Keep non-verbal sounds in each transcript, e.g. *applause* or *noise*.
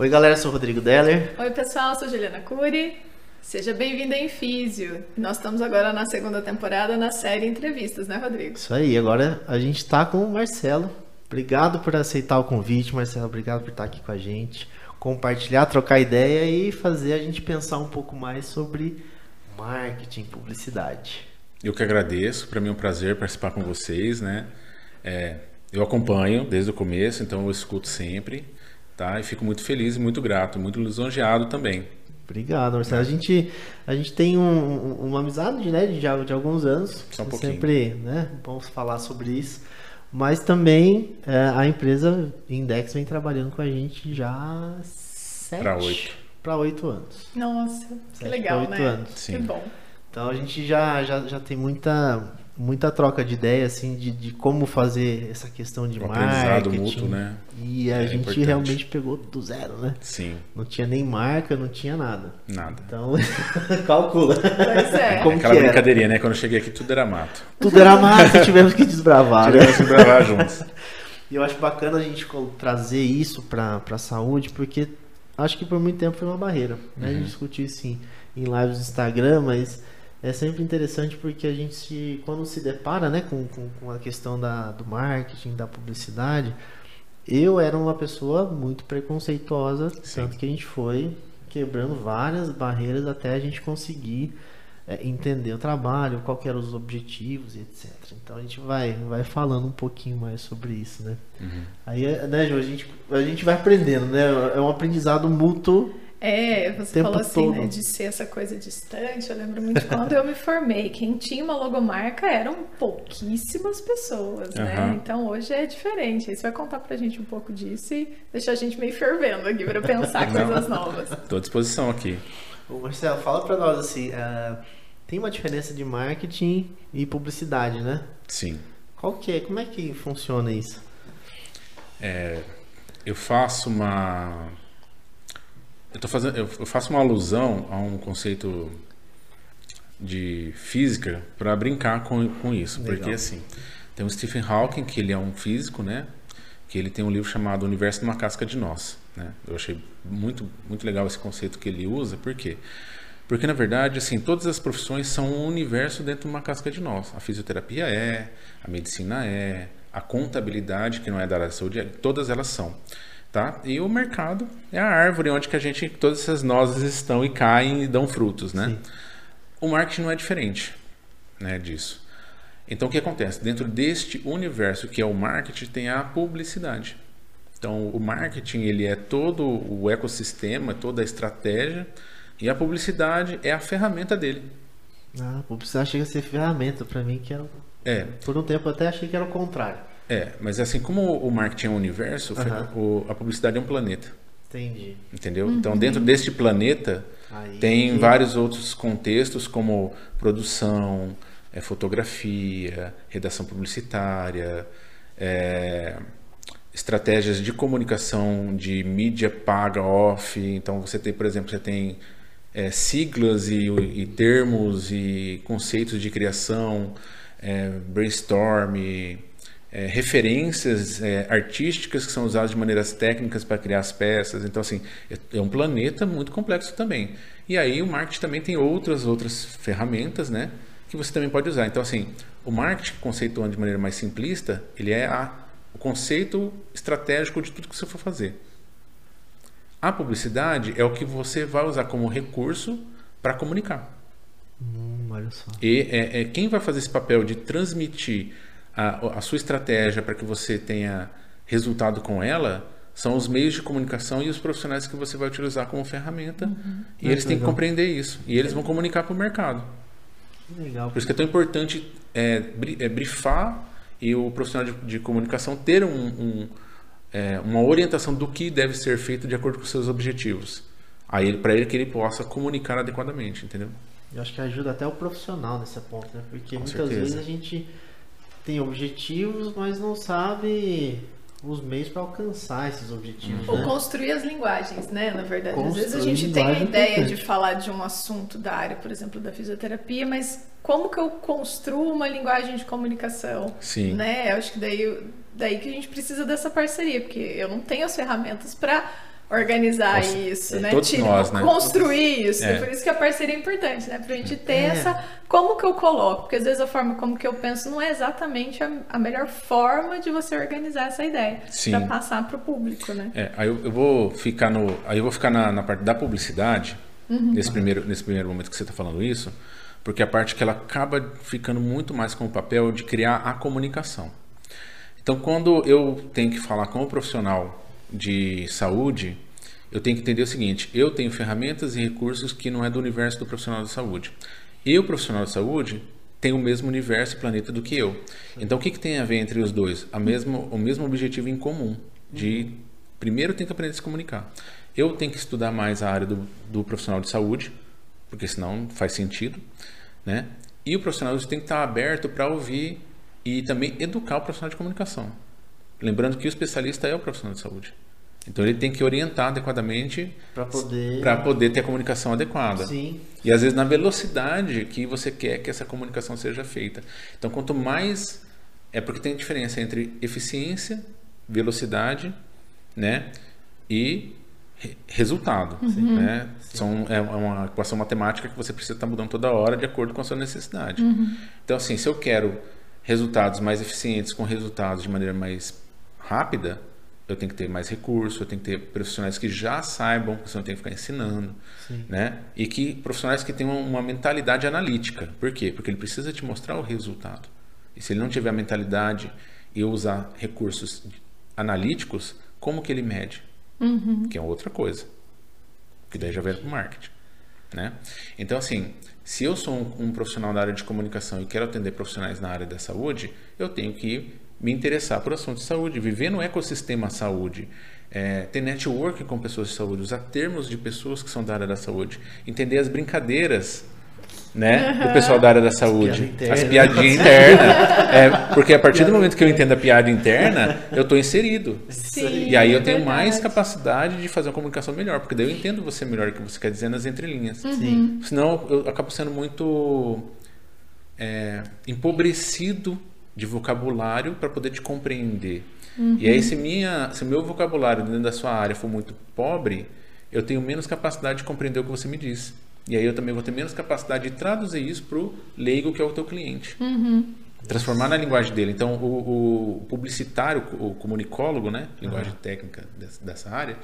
Oi, galera, sou o Rodrigo Deller. Oi, pessoal, sou Juliana Cury. Seja bem-vindo em Físio. Nós estamos agora na segunda temporada na série Entrevistas, né, Rodrigo? Isso aí, agora a gente está com o Marcelo. Obrigado por aceitar o convite, Marcelo. Obrigado por estar aqui com a gente. Compartilhar, trocar ideia e fazer a gente pensar um pouco mais sobre marketing, publicidade. Eu que agradeço, para mim é um prazer participar com vocês, né? É, eu acompanho desde o começo, então eu escuto sempre, tá? E fico muito feliz e muito grato, muito lisonjeado também. Obrigado, Marcelo. A gente, a gente tem um, uma amizade, né, de, de alguns anos. Só um pouquinho. Sempre, né, vamos falar sobre isso. Mas também é, a empresa Index vem trabalhando com a gente já sete Para oito. para oito anos. Nossa, que Sete legal, pra oito né? anos. Que Sim. bom. Então a gente já, já, já tem muita, muita troca de ideia assim de, de como fazer essa questão de Um marketing. mútuo, né? E a É gente importante. realmente pegou do zero, né? Sim, Não tinha nem marca, não tinha nada. nada. Então, *laughs* calcula. Pois é. Como Aquela que era? brincadeirinha, né? Quando eu cheguei aqui, tudo era mato. Tudo era mato, *laughs* tivemos que desbravar, né? Tivemos que gravar juntos. E eu acho bacana a gente trazer isso para a saúde, porque acho que por muito tempo foi uma barreira. Né? A gente discutiu isso em, em lives do Instagram, mas é sempre interessante porque a gente, se, quando se depara né, com, com, com a questão da, do marketing, da publicidade, eu era uma pessoa muito preconceituosa, Sim. tanto que a gente foi quebrando várias barreiras até a gente conseguir é, entender o trabalho, qual eram os objetivos e etc. Então a gente vai, vai falando um pouquinho mais sobre isso, né? Uhum. Aí, né, Ju, a gente, a gente vai aprendendo, né? É um aprendizado mútuo. É, você Tempo falou assim, né, todo. de ser essa coisa distante. Eu lembro muito de quando eu me formei. Quem tinha uma logomarca eram pouquíssimas pessoas, né? Aham. Então hoje é diferente. Aí você vai contar pra gente um pouco disso e deixar a gente meio fervendo aqui pra pensar Não. coisas novas. Estou à disposição aqui. Ô, Marcelo, fala pra nós assim, ah, tem uma diferença de marketing e publicidade, né? Sim. Qual que é? Como é que funciona isso? É, eu faço uma. Eu, tô fazendo, eu faço uma alusão a um conceito de física para brincar com, com isso. Legal. Porque assim, tem o Stephen Hawking, que ele é um físico, né? Que ele tem um livro chamado Universo numa Casca de Nós. Né? Eu achei muito, muito legal esse conceito que ele usa. Por quê? Porque, na verdade, assim, todas as profissões são um universo dentro de uma casca de nós. A fisioterapia é, a medicina é, a contabilidade, que não é da área da saúde, é, todas elas são. Tá? E o mercado é a árvore onde que a gente, todas essas nozes estão e caem e dão frutos, né? Sim. O marketing não é diferente né, disso. Então, o que acontece? Dentro deste universo que é o marketing, tem a publicidade. Então, o marketing ele é todo o ecossistema, toda a estratégia, e a publicidade é a ferramenta dele. Ah, publicidade chega a ser ferramenta pra mim, que era. É, Por um tempo eu até achei que era o contrário. É, mas assim como o marketing é um universo, a publicidade é um planeta, Entendi. entendeu? Então, dentro deste planeta Aí, tem vários outros contextos como produção, é, fotografia, redação publicitária, é, estratégias de comunicação de mídia paga off. Então você tem, por exemplo, você tem é, siglas e, e termos e conceitos de criação, é, brainstorm, é, referências é, artísticas que são usadas de maneiras técnicas para criar as peças. Então, assim, é, é um planeta muito complexo também. E aí o marketing também tem outras outras ferramentas, né, que você também pode usar. Então, assim, o marketing conceituando de maneira mais simplista, ele é a, o conceito estratégico de tudo que você for fazer. A publicidade é o que você vai usar como recurso para comunicar. Hum, olha só. E é, é quem vai fazer esse papel de transmitir a, a sua estratégia para que você tenha resultado com ela são os meios de comunicação e os profissionais que você vai utilizar como ferramenta. E Ah, eles têm que compreender isso. E eles vão comunicar para o mercado. Que legal. Por isso que é tão importante é, é, brifar e o profissional de, de comunicação ter um, um, é, uma orientação do que deve ser feito de acordo com os seus objetivos. Aí para ele que ele possa comunicar adequadamente, entendeu? Eu acho que ajuda até o profissional nesse ponto, né? Porque Com muitas certeza. vezes a gente tem objetivos, mas não sabe os meios para alcançar esses objetivos. Ou né? construir as linguagens, né? Na verdade, às vezes a Construir gente tem a é ideia importante. de falar de um assunto da área, por exemplo, da fisioterapia, mas como que eu construo uma linguagem de comunicação? Sim. Né? Eu acho que daí, daí que a gente precisa dessa parceria, porque eu não tenho as ferramentas para organizar Cons- isso, é, né? todos Tira- nós, né? Construir isso. É. Por isso que a parceria é importante, né? Pra gente ter É. essa. Como que eu coloco? Porque às vezes a forma como que eu penso não é exatamente a, a melhor forma de você organizar essa ideia. Sim. Pra passar pro público, né? É, aí eu, eu vou ficar no, aí eu vou ficar na, na parte da publicidade nesse primeiro nesse primeiro momento que você está falando isso, porque é a parte que ela acaba ficando muito mais com o papel de criar a comunicação. Então, quando eu tenho que falar com o profissional de saúde, eu tenho que entender o seguinte: eu tenho ferramentas e recursos que não é do universo do profissional de saúde. E o profissional de saúde tem o mesmo universo e planeta do que eu. Então, o que, que tem a ver entre os dois? A mesmo, o mesmo objetivo em comum de primeiro tem que aprender a se comunicar. Eu tenho que estudar mais a área do, do profissional de saúde, porque senão não faz sentido, né? E o profissional tem que estar aberto para ouvir e também educar o profissional de comunicação. Lembrando que o especialista é o profissional de saúde. Então ele tem que orientar adequadamente Pra poder. para poder ter a comunicação adequada. Sim. E às vezes na velocidade que você quer que essa comunicação seja feita. Então quanto mais é porque tem diferença entre eficiência, velocidade, né, e re- resultado, né? São é uma equação matemática que você precisa estar mudando toda hora de acordo com a sua necessidade. Então assim, se eu quero resultados mais eficientes com resultados de maneira mais rápida, eu tenho que ter mais recurso, eu tenho que ter profissionais que já saibam, que você não tem que ficar ensinando, né? E que profissionais que tenham uma mentalidade analítica. Por quê? Porque ele precisa te mostrar o resultado. E se ele não tiver a mentalidade e usar recursos analíticos, como que ele mede? Que é outra coisa. Que daí já vem para o marketing. Né? Então, assim, se eu sou um, um profissional da área de comunicação e quero atender profissionais na área da saúde, eu tenho que me interessar por assuntos de saúde, viver no ecossistema saúde, é, ter network com pessoas de saúde, usar termos de pessoas que são da área da saúde, entender as brincadeiras né, do pessoal da área da saúde, piada as interna. piadinhas internas. É, porque a partir do momento que eu entendo a piada interna, eu estou inserido. Sim, E aí eu é tenho mais verdade. capacidade de fazer uma comunicação melhor, porque daí eu entendo você melhor o que você quer dizer nas entrelinhas. Sim. Senão eu acabo sendo muito é, empobrecido de vocabulário para poder te compreender. E aí se, minha, se o meu vocabulário dentro da sua área for muito pobre, eu tenho menos capacidade de compreender o que você me diz. E aí eu também vou ter menos capacidade de traduzir isso para o leigo que é o teu cliente. Transformar na linguagem dele. Então, o, o publicitário, o comunicólogo, né? Linguagem técnica dessa, área,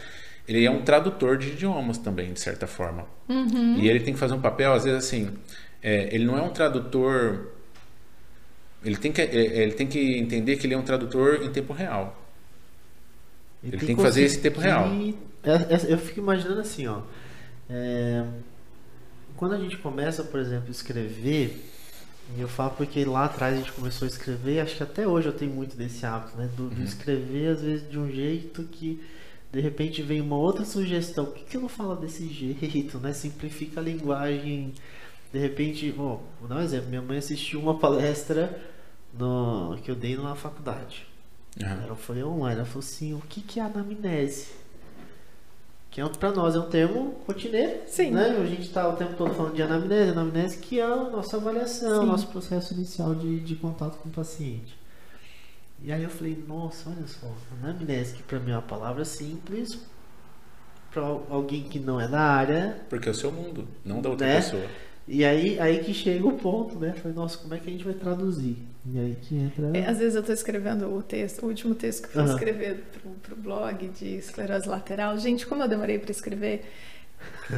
ele é um tradutor de idiomas também, de certa forma. E ele tem que fazer um papel, às vezes, assim, é, ele não é um tradutor. Ele tem, que, é, ele tem que entender que ele é um tradutor em tempo real. Ele tem que fazer esse tempo real. É, é, Eu fico imaginando assim, ó. é, quando a gente começa, por exemplo, a escrever, e eu falo porque lá atrás a gente começou a escrever, acho que até hoje eu tenho muito desse hábito, né? Do, do Uhum. escrever, às vezes, de um jeito que de repente vem uma outra sugestão. Por que, que eu não falo desse *laughs* jeito, né? Simplifica a linguagem. De repente, bom, vou dar um exemplo. Minha mãe assistiu uma palestra no, que eu dei na faculdade. Aham. Ela foi online, ela falou assim, o que, que é anamnese? Que é, para nós é um termo rotineiro, Sim. né? A gente está o tempo todo falando de anamnese, anamnese que é a nossa avaliação, Sim. nosso processo inicial de, de contato com o paciente. E aí eu falei, nossa, olha só, anamnese, que para mim é uma palavra simples, para alguém que não é da área, Porque é o seu mundo, não da outra Né? pessoa. E aí, aí que chega o ponto, né? Falei, nossa, como é que a gente vai traduzir? E aí que entra... É, Às vezes eu estou escrevendo o texto, o último texto que eu fui Aham. escrever pro, pro blog de esclerose lateral. Gente, como eu demorei para escrever.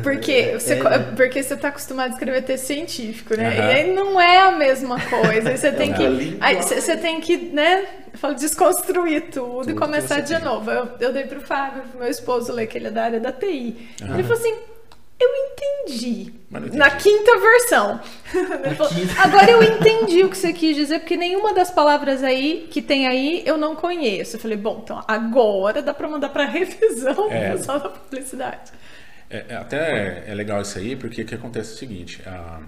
Porque você, É, né? porque você tá acostumado a escrever texto científico, né? Aham. E aí não é a mesma coisa. Aí você tem outra que. Aí você você tem que, né? Eu falo, desconstruir tudo, Tudo e começar de tem. novo. Eu, eu dei pro Fábio, pro meu esposo ler, que ele é da área da TI. Aham. Ele falou assim. Eu entendi. Entendi. Na quinta versão. *laughs* Agora eu entendi o que você quis dizer, porque nenhuma das palavras aí que tem aí eu não conheço. Eu falei, bom, então agora dá pra mandar pra revisão É. *laughs* pessoal da publicidade. É, é, até é legal isso aí, porque o que acontece é o seguinte: a-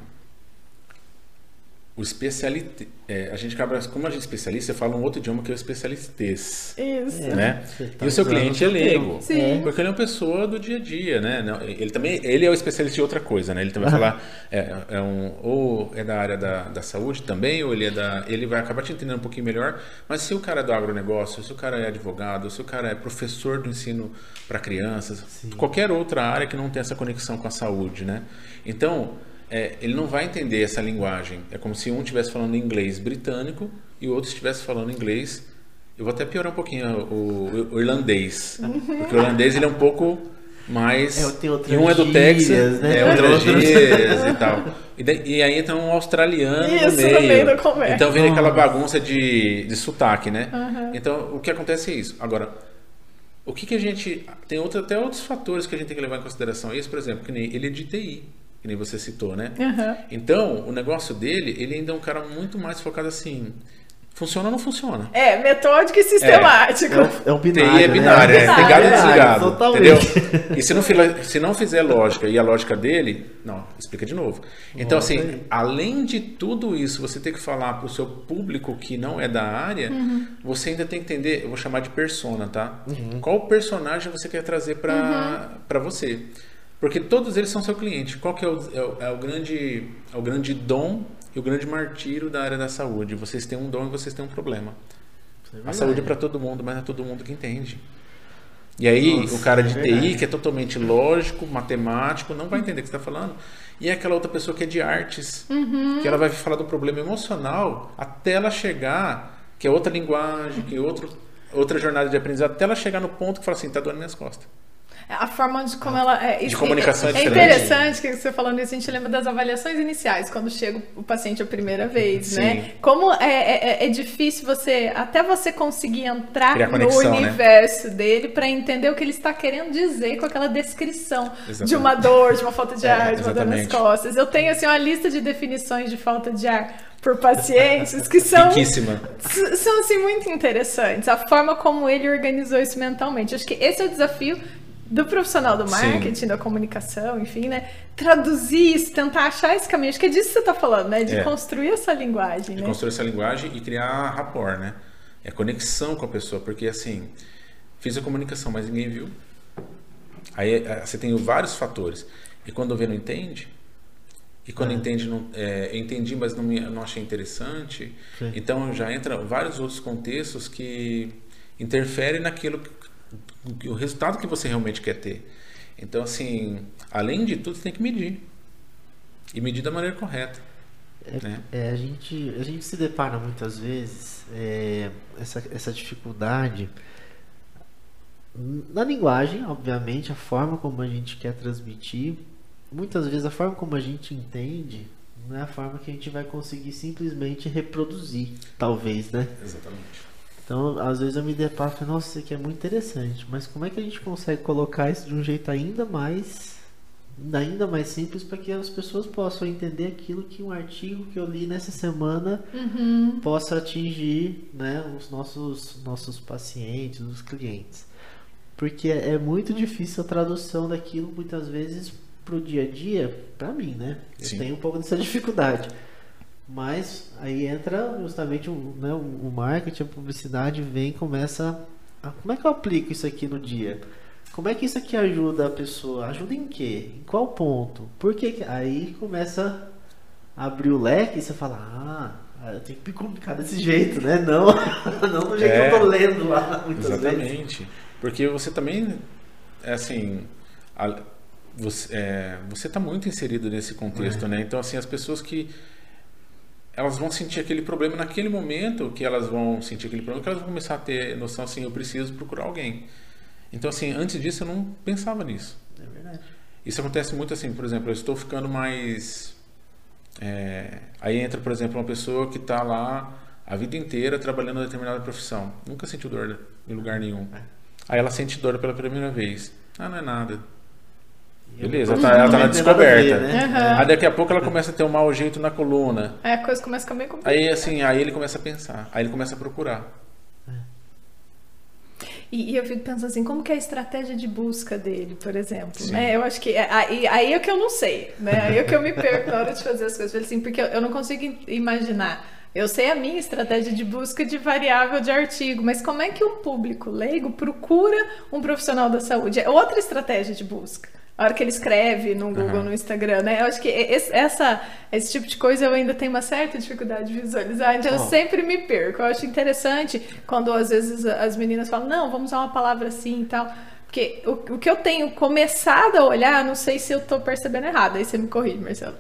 o especialista, é, a gente acaba, como a gente é especialista, fala um outro idioma que é o especialistês. Isso. Né? Tá e o seu cliente é leigo. Sim. Porque ele é uma pessoa do dia a dia, né? Não, Ele também ele é o especialista em outra coisa, né? Ele também vai *laughs* falar, é, é um, ou é da área da, da saúde também, ou ele é da. Ele vai acabar te entendendo um pouquinho melhor. Mas se o cara é do agronegócio, se o cara é advogado, se o cara é professor do ensino para crianças, qualquer outra área que não tem essa conexão com a saúde, né? Então, é, ele não vai entender essa linguagem. É como se um estivesse falando inglês britânico e o outro estivesse falando inglês. Eu vou até piorar um pouquinho o, o irlandês. Porque o irlandês ele é um pouco mais. É, e um é do Texas, né? é outras gírias e tal. E, daí- e aí entra um australiano Isso, no no meio. meio da conversa. Então vira aquela bagunça de, de sotaque, né? Então o que acontece é isso. Agora, o que, que a gente. Tem outra, até outros fatores que a gente tem que levar em consideração. Esse, por exemplo, que nem ele é de TI, que nem você citou, né? Aham. Então, o negócio dele, ele ainda é um cara muito mais focado assim. Funciona ou não funciona? É, metódico e sistemático. É um, é um binário. TI é binário, né? é ligado e Binário, desligado. Totalmente. Entendeu? E se não, se não fizer lógica e a lógica dele, não, explica de novo. Então, assim, aí. além de tudo isso, você tem que falar para o seu público que não é da área, você ainda tem que entender, eu vou chamar de persona, tá? Uhum. Qual personagem você quer trazer para para você? Porque todos eles são seu cliente. Qual que é o, é é o grande, é o grande dom e o grande martírio da área da saúde? Vocês têm um dom e vocês têm um problema. É A saúde é para todo mundo, mas não é todo mundo que entende. E aí, Nossa, o cara é de. TI, que é totalmente lógico, matemático, não vai entender o que você está falando. E é aquela outra pessoa que é de artes, que ela vai falar do problema emocional até ela chegar, que é outra linguagem, que é outro, outra jornada de aprendizado, até ela chegar no ponto que fala assim: tá doendo minhas costas. A forma de como ela. É, isso- comunicação é é, interessante que você falando isso, a gente lembra das avaliações iniciais, quando chega o paciente a primeira vez, Sim. né? Como é, é, é difícil você, até você conseguir entrar Criar no conexão, né? universo dele para entender o que ele está querendo dizer com aquela descrição de Exatamente. uma dor, de uma falta de É, ar, de uma dor nas costas. Eu tenho assim uma lista de definições de falta de ar por pacientes que são são assim muito interessantes a forma como ele organizou isso mentalmente acho que esse é o desafio do profissional do Sim. marketing da comunicação enfim né traduzir isso tentar achar esse caminho acho que é disso que você está falando né de É. construir essa linguagem de né construir essa linguagem e criar rapport, né? É conexão com a pessoa, porque assim, fiz a comunicação, mas ninguém viu. Aí eh, você tem vários fatores. E quando vê, não entende. E quando É. entende, não, é, eu entendi, mas não, me, não achei interessante. Sim. Então já entra vários outros contextos que interferem naquilo, que- o resultado que você realmente quer ter. Então, assim, além de tudo, você tem que medir. E medir da maneira correta. né? É, a gente, a gente se depara muitas vezes é, essa, essa dificuldade na linguagem, obviamente, a forma como a gente quer transmitir. Muitas vezes a forma como a gente entende não é a forma que a gente vai conseguir simplesmente reproduzir, talvez, né? Exatamente. Então, às vezes eu me deparo e falo, nossa, isso aqui é muito interessante, mas como é que a gente consegue colocar isso de um jeito ainda mais ainda mais simples para que as pessoas possam entender aquilo que um artigo que eu li nessa semana Uhum. possa atingir né, os nossos, nossos pacientes, os clientes. Porque é muito difícil a tradução daquilo, muitas vezes, para o dia a dia, para mim, né? Eu Sim. tenho um pouco dessa dificuldade. Mas aí entra justamente o, né, o marketing, a publicidade vem e começa a, como é que eu aplico isso aqui no dia? Como é que isso aqui ajuda a pessoa? Ajuda em quê? Em qual ponto? Por que aí começa a abrir o leque e você fala, ah, eu tenho que me comunicar desse jeito, né? Não, *laughs* não do jeito É. que eu tô lendo lá muitas vezes. Exatamente. Porque você também, é assim, a- você, é, você tá muito inserido nesse contexto, É. né? Então, assim, as pessoas que elas vão sentir aquele problema naquele momento que elas vão sentir aquele problema, que elas vão começar a ter noção assim, eu preciso procurar alguém. Então, assim, antes disso eu não pensava nisso. É verdade. Isso acontece muito assim, por exemplo, eu estou ficando mais. é, aí entra, por exemplo, uma pessoa que está lá a vida inteira trabalhando em determinada profissão, nunca sentiu dor em lugar nenhum. Aí ela sente dor pela primeira vez. Ah, não é nada. Beleza, ela tá, ela tá na nada a ver, descoberta. né? Aham. Aí daqui a pouco ela começa a ter um mau jeito na coluna. Aí a coisa começa a ficar meio complicada. Aí assim, aí ele começa a pensar, aí ele começa a procurar. E, e, eu fico pensando assim, como que é a estratégia de busca dele, por exemplo, né? Eu acho que é, aí, aí é que eu não sei, né? Aí é que eu me perco na hora de fazer as coisas, assim, porque eu, eu não consigo imaginar. Eu sei a minha estratégia de busca de variável de artigo, mas como é que um público leigo procura um profissional da saúde? É outra estratégia de busca a hora que ele escreve no Google, uhum. no Instagram, né? Eu acho que esse, essa, esse tipo de coisa eu ainda tenho uma certa dificuldade de visualizar, então oh. eu sempre me perco. Eu acho interessante quando às vezes as meninas falam, não, vamos usar uma palavra assim e tal. Porque o, o que eu tenho começado a olhar, não sei se eu estou percebendo errado, aí você me corrige, Marcelo.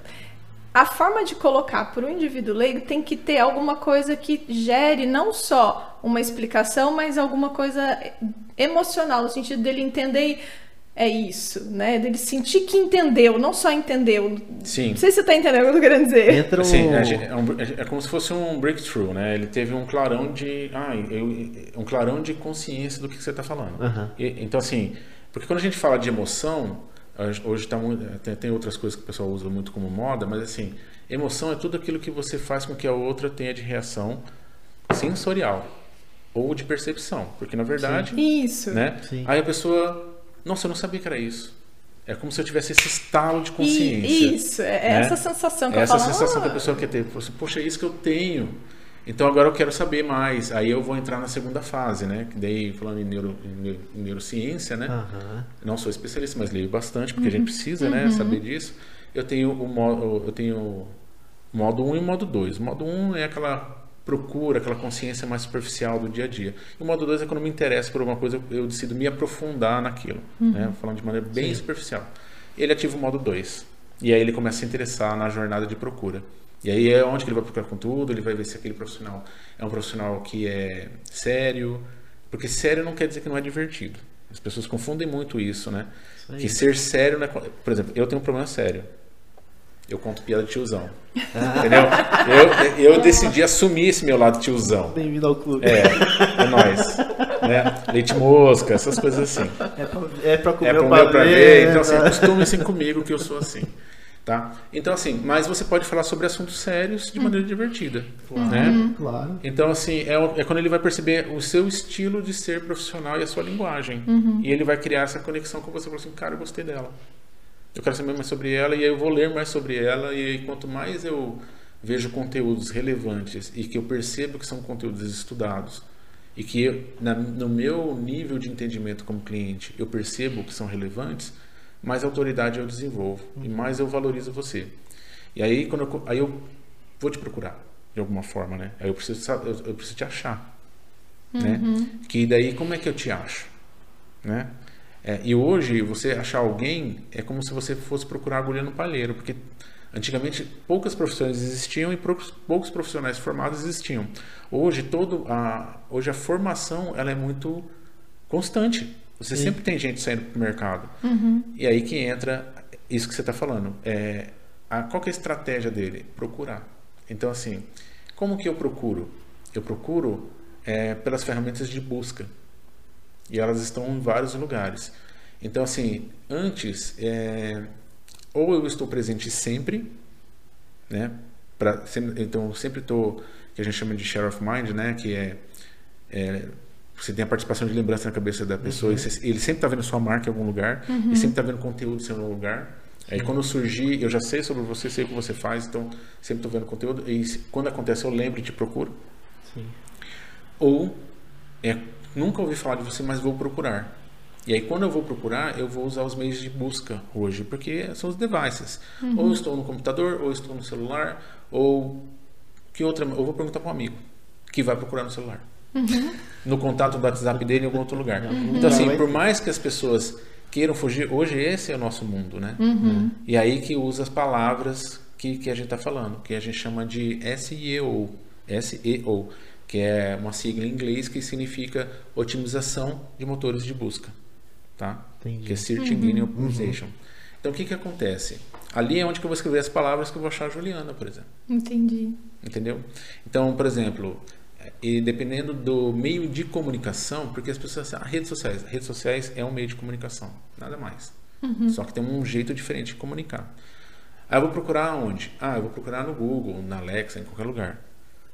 A forma de colocar para o indivíduo leigo tem que ter alguma coisa que gere não só uma explicação, mas alguma coisa emocional, no sentido dele entender é isso, né? Dele sentir que entendeu, não só entendeu. Sim. Não sei se você está entendendo o que eu tô querendo dizer. Entra Sim, é, é, um, é, como se fosse um breakthrough, né? Ele teve um clarão de. Ah, eu, um clarão de consciência do que você está falando. Uhum. E, então, assim, porque quando a gente fala de emoção, hoje tá muito, tem, tem outras coisas que o pessoal usa muito como moda, mas assim, emoção é tudo aquilo que você faz com que a outra tenha de reação sensorial ou de percepção. Porque na verdade. Sim. Isso. Né? Sim. Aí a pessoa nossa, eu não sabia que era isso. É como se eu tivesse esse estalo de consciência. Isso, é né? essa sensação que é eu Essa sensação que a pessoa quer ter. Poxa, é isso que eu tenho. Então agora eu quero saber mais. Aí eu vou entrar na segunda fase, né? Que daí, falando em, neuro, em neurociência, né? Uhum. Não sou especialista, mas leio bastante, porque uhum. a gente precisa, né? Uhum. Saber disso. Eu tenho o modo, eu tenho modo 1 um e modo 2. O modo 1 um é aquela procura, aquela consciência mais superficial do dia a dia. E o modo 2 é quando me interessa por alguma coisa, eu decido me aprofundar naquilo, uhum. né? falando de maneira bem Sim. superficial. Ele ativa o modo 2. E aí ele começa a se interessar na jornada de procura. E aí é onde ele vai procurar conteúdo, ele vai ver se aquele profissional é um profissional que é sério, porque sério não quer dizer que não é divertido. As pessoas confundem muito isso, né? Isso que ser sério, é... por exemplo, eu tenho um problema sério eu conto piada de tiozão. Entendeu? Eu, eu decidi assumir esse meu lado tiozão. Bem-vindo ao clube. É, é nóis. Né? Leite mosca, essas coisas assim. É pra, é pra comer, é pra, comer pra ver. Então, assim, acostume-se comigo que eu sou assim. Tá? Então, assim, mas você pode falar sobre assuntos sérios de maneira divertida. Claro, né? claro. Então, assim, é, é, quando ele vai perceber o seu estilo de ser profissional e a sua linguagem. Uhum. E ele vai criar essa conexão com você. Falar assim, cara, eu gostei dela eu quero saber mais sobre ela e aí eu vou ler mais sobre ela e aí quanto mais eu vejo conteúdos relevantes e que eu percebo que são conteúdos estudados e que eu, na, no meu nível de entendimento como cliente eu percebo que são relevantes, mais autoridade eu desenvolvo uhum. e mais eu valorizo você. E aí quando eu, aí eu vou te procurar de alguma forma, né? Aí eu preciso eu, eu preciso te achar, né? uhum. né? Que daí como é que eu te acho, né? É, e hoje, você achar alguém é como se você fosse procurar agulha no palheiro, porque antigamente poucas profissões existiam e poucos, profissionais formados existiam. Hoje, todo a, hoje a formação ela é muito constante. Você Sim. sempre tem gente saindo para o mercado. Uhum. E aí que entra isso que você está falando. É, a, qual é a estratégia dele? Procurar. Então, assim, como que eu procuro? Eu procuro é, pelas ferramentas de busca e elas estão em vários lugares. Então, assim, antes, é, ou eu estou presente sempre, né? Pra, então, sempre estou, que a gente chama de share of mind, né? Que é, é você tem a participação de lembrança na cabeça da pessoa, uhum. você, ele sempre está vendo sua marca em algum lugar, uhum. e sempre está vendo conteúdo seu no lugar. Aí quando surgir, eu já sei sobre você, sei o que você faz, então sempre estou vendo conteúdo. E quando acontece, eu lembro e te procuro. Sim. Ou é nunca ouvi falar de você, mas vou procurar. E aí, quando eu vou procurar, eu vou usar os meios de busca hoje, porque são os devices. Uhum. Ou estou no computador, ou estou no celular, ou que outra. Eu vou perguntar para um amigo que vai procurar no celular. Uhum. No contato do WhatsApp dele em algum outro lugar. Uhum. Então, assim, por mais que as pessoas queiram fugir, hoje esse é o nosso mundo, né? Uhum. E aí que usa as palavras que, que a gente está falando, que a gente chama de SEO. SEO que é uma sigla em inglês que significa otimização de motores de busca, tá? Entendi. Que é Search Engine uhum. Optimization. Uhum. Então o que que acontece? Ali é onde que eu vou escrever as palavras que eu vou achar a Juliana, por exemplo. Entendi. Entendeu? Então, por exemplo, e dependendo do meio de comunicação, porque as pessoas, ah, redes sociais, redes sociais é um meio de comunicação, nada mais. Uhum. Só que tem um jeito diferente de comunicar. Aí eu vou procurar onde? Ah, eu vou procurar no Google, na Alexa, em qualquer lugar.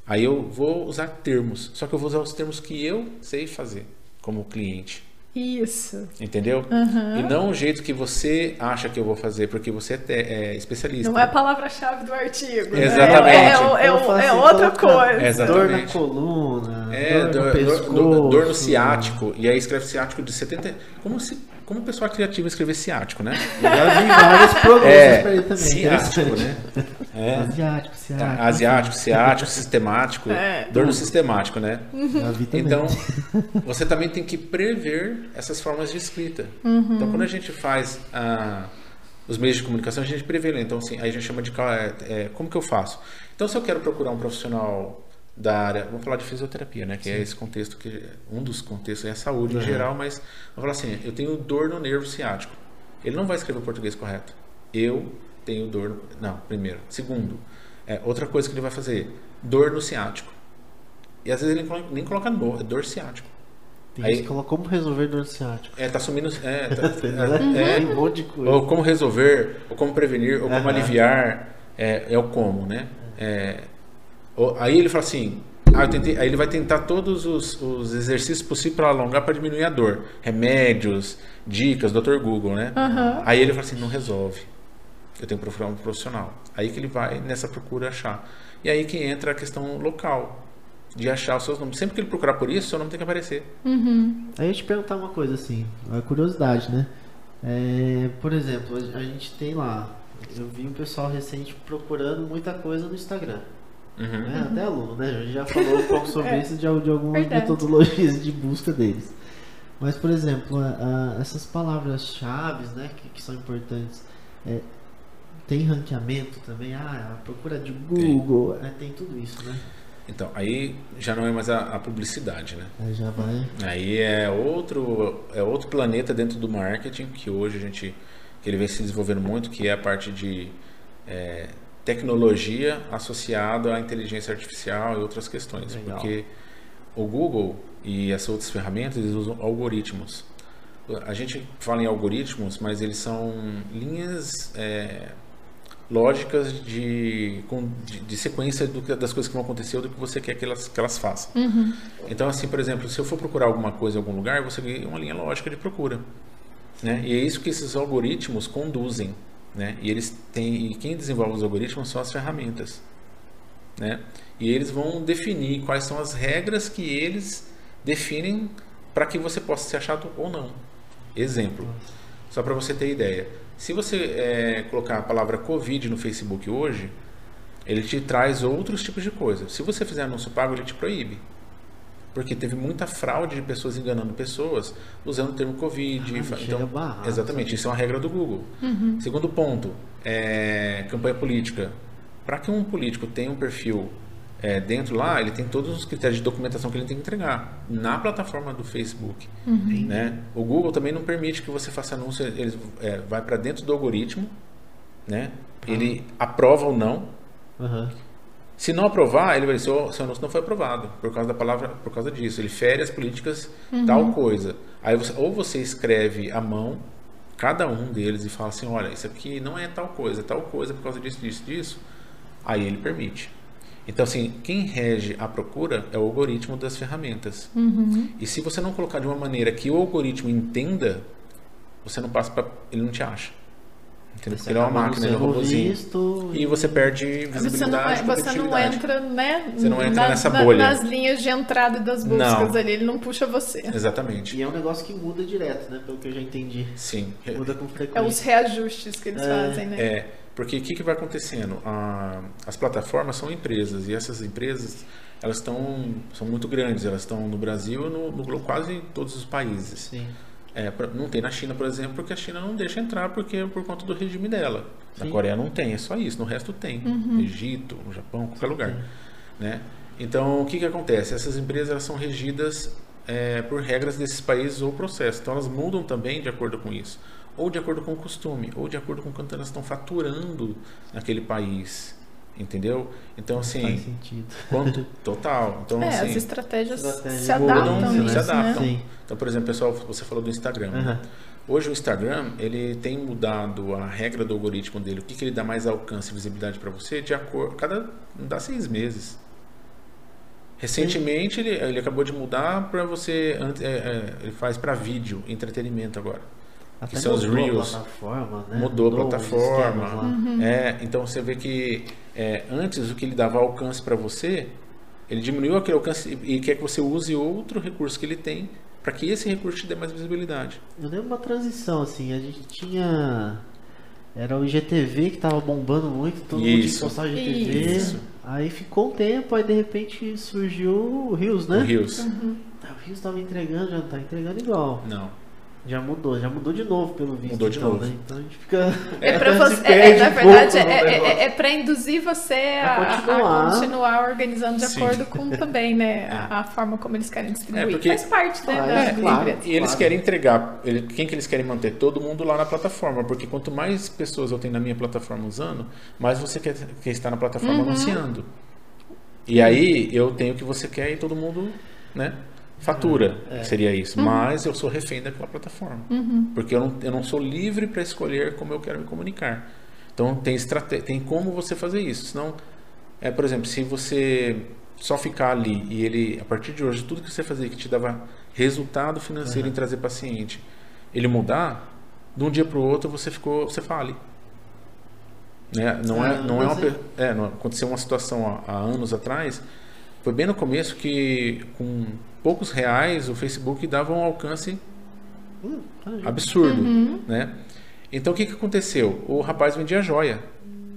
Aí eu vou usar termos, só que eu vou usar os termos que eu sei fazer. como cliente. Isso. Entendeu? Uhum. E não o jeito que você acha que eu vou fazer, porque você é, é especialista. Não é a palavra-chave do artigo. né? Exatamente. É, é- é- faço é assim, outra coisa. Exatamente. Dor na coluna, É, dor, dor, no dor- dor no ciático. E aí escreve ciático de 70. Como se. Como o pessoal criativo escrever ciático, né? Eu *laughs* já vi vários programas É, pra ele também. ciático, né? É. Asiático, ciático. Asiático, ciático, sistemático. É. Dor no sistemático, né? Então, você também tem que prever essas formas de escrita. Uhum. Então, quando a gente faz ah, os meios de comunicação, a gente prevê. né? Então, assim, aí a gente chama de é, é, como que eu faço? Então, se eu quero procurar um profissional da área, vamos falar de fisioterapia, né? Que é esse contexto que um dos contextos é a saúde em Uhum. geral, mas vamos falar assim, eu tenho dor no nervo ciático. Ele não vai escrever o português correto. Eu tenho dor, no... não, primeiro. Segundo, é, outra coisa que ele vai fazer, dor no ciático. E às vezes ele nem coloca- no, é dor ciático. Tem aí- coloca como resolver dor ciático. É, tá sumindo. É, *laughs* tá- Uhum. é, Tem um monte de coisa. ou como resolver, ou como prevenir, ou como Aham. aliviar, é, é o como, né? É, ou- aí ele fala assim, ah, eu tentei- aí ele vai tentar todos os, os exercícios possíveis para alongar para diminuir a dor. Remédios, dicas, Dr. Google, né? Aham. Aí ele fala assim, não resolve. Eu tenho que procurar um profissional. Aí que ele vai nessa procura achar. E aí que entra a questão local, de achar os seus nomes. Sempre que ele procurar por isso, seu nome tem que aparecer. Uhum. Aí eu te perguntar uma coisa assim, uma curiosidade, né? É, por exemplo, a gente tem lá, eu vi um pessoal recente procurando muita coisa no Instagram. Uhum. né? Até aluno, né? A gente já falou um pouco sobre *laughs* É, isso de, de algumas verdade. metodologias de busca deles. Mas, por exemplo, a- a- essas palavras-chave né, que, que são importantes, é, tem ranqueamento também? Ah, a procura de Google, é, tem tudo isso, né? Então, aí já não é mais a, a publicidade, né? Aí já vai. Aí é outro, é outro planeta dentro do marketing que hoje a gente que ele vem se desenvolvendo muito, que é a parte de é, tecnologia associada à inteligência artificial e outras questões. Legal. Porque o Google e essas outras ferramentas eles usam algoritmos. A gente fala em algoritmos, mas eles são linhas é, lógicas de, de, de sequência do das coisas que vão acontecer ou do que você quer que elas, que elas façam. Então, assim, por exemplo, se eu for procurar alguma coisa em algum lugar, eu vou seguir uma linha lógica de procura. Né? E é isso que esses algoritmos conduzem. Né? E eles têm, e quem desenvolve os algoritmos são as ferramentas. Né? E eles vão definir quais são as regras que eles definem para que você possa ser achado ou não. Exemplo, só para você ter ideia. Se você eh, colocar a palavra Covid no Facebook hoje, ele te traz outros tipos de coisas. Se você fizer anúncio pago, ele te proíbe. Porque teve muita fraude de pessoas enganando pessoas usando o termo Covid. Ah, a barrar, exatamente, isso é uma regra do Google. Segundo ponto, é, campanha política. Para que um político tenha um perfil é, dentro lá, ele tem todos os critérios de documentação que ele tem que entregar na plataforma do Facebook. Né? O Google também não permite que você faça anúncio, ele é, vai para dentro do algoritmo, né? ele aprova ou não. Aham. Se não aprovar, ele vai dizer, seu, seu anúncio não foi aprovado, por causa da palavra, por causa disso. Ele fere as políticas tal coisa. Aí você, ou você escreve à mão cada um deles e fala assim, olha, isso aqui não é tal coisa, é tal coisa por causa disso, disso, disso. Aí ele permite. Então, assim, quem rege a procura é o algoritmo das ferramentas. E se você não colocar de uma maneira que o algoritmo entenda, você não passa para ele não te acha. Entendeu? Você Porque ele é uma máquina, ele é um sendo robozinho. visto E você perde Você não, visibilidade, é- você não entra, né? Você não entra nas- nessa na- bolha. nas linhas de entrada das buscas Não. ali, ele não puxa você. Exatamente. E é um negócio que muda direto, né? Pelo que eu já entendi. Sim. Muda com É frequência. os reajustes que eles É, fazem, né? É, porque o que, que vai acontecendo? Ah, as plataformas são empresas e essas empresas elas estão são muito grandes. Elas estão no Brasil, no, no Glo- quase em todos os países. Sim. É, não tem na China, por exemplo, porque a China não deixa entrar porque por conta do regime dela. Na Sim. Coreia não tem, é só isso. No resto tem. No Egito, no Japão, qualquer lugar. Né? Então, o que, que acontece? Essas empresas são regidas é, por regras desses países ou processos. Então, elas mudam também de acordo com isso. Ou de acordo com o costume, ou de acordo com quanto elas estão faturando naquele país. Entendeu? Então, Faz assim, sentido. quanto, total. Então, É, assim, as estratégias Estratégia se mudam, adaptam se nisso, adaptam. né? Sim. então, por exemplo, pessoal, você falou do Instagram. né? Aham. Hoje o Instagram ele tem mudado a regra do algoritmo dele. O que, que ele dá mais alcance e visibilidade para você de acordo cada não dá seis meses. Recentemente ele, ele acabou de mudar para você, é, é, ele faz para vídeo, entretenimento agora. Até que são os mudou a Reels. plataforma, né? Mudou a os plataforma. lá. É, então você vê que é, antes o que ele dava alcance para você, ele diminuiu aquele alcance e, quer que você use outro recurso que ele tem para que esse recurso te dê mais visibilidade. Eu lembro uma transição, assim, a gente tinha. Era o IGTV que tava bombando muito, todo mundo tinha que Isso. postar IGTV. Isso. Aí ficou um tempo, aí de repente surgiu o Rios, né? O Reels. Ah, O Rios tava entregando, já não tá entregando igual. Não. Já mudou, já mudou de novo pelo visto. Mudou de então, novo. Né? Então a gente fica. *laughs* É pra *laughs* se você, é, na um verdade, no é, é, negócio. é, é pra induzir você a, continuar. a continuar organizando de Sim. acordo com *laughs* também, né, a, a forma como eles querem distribuir. É, porque- Faz parte, né, Ah, da é, claro. empresa. E eles Claro. querem entregar, ele- quem que eles querem manter? Todo mundo lá na plataforma, porque quanto mais pessoas eu tenho na minha plataforma usando, mais você quer, quer estar na plataforma Uhum. anunciando. E aí eu tenho o que você quer e todo mundo, né? Fatura, É. seria isso. Uhum. Mas eu sou refém daquela plataforma. Porque eu não, eu não sou livre para escolher como eu quero me comunicar. Então tem estratégia, tem como você fazer isso. Senão, é, por exemplo, se você só ficar ali e ele, a partir de hoje, tudo que você fazia que te dava resultado financeiro em trazer paciente, ele mudar, de um dia para o outro você ficou, você fale. Né? Não Ah, é, não é uma, é, não, aconteceu uma situação há, há anos atrás, foi bem no começo que com poucos reais o Facebook dava um alcance Hum, absurdo, Uhum. né? Então o que, que aconteceu? O rapaz vendia joia.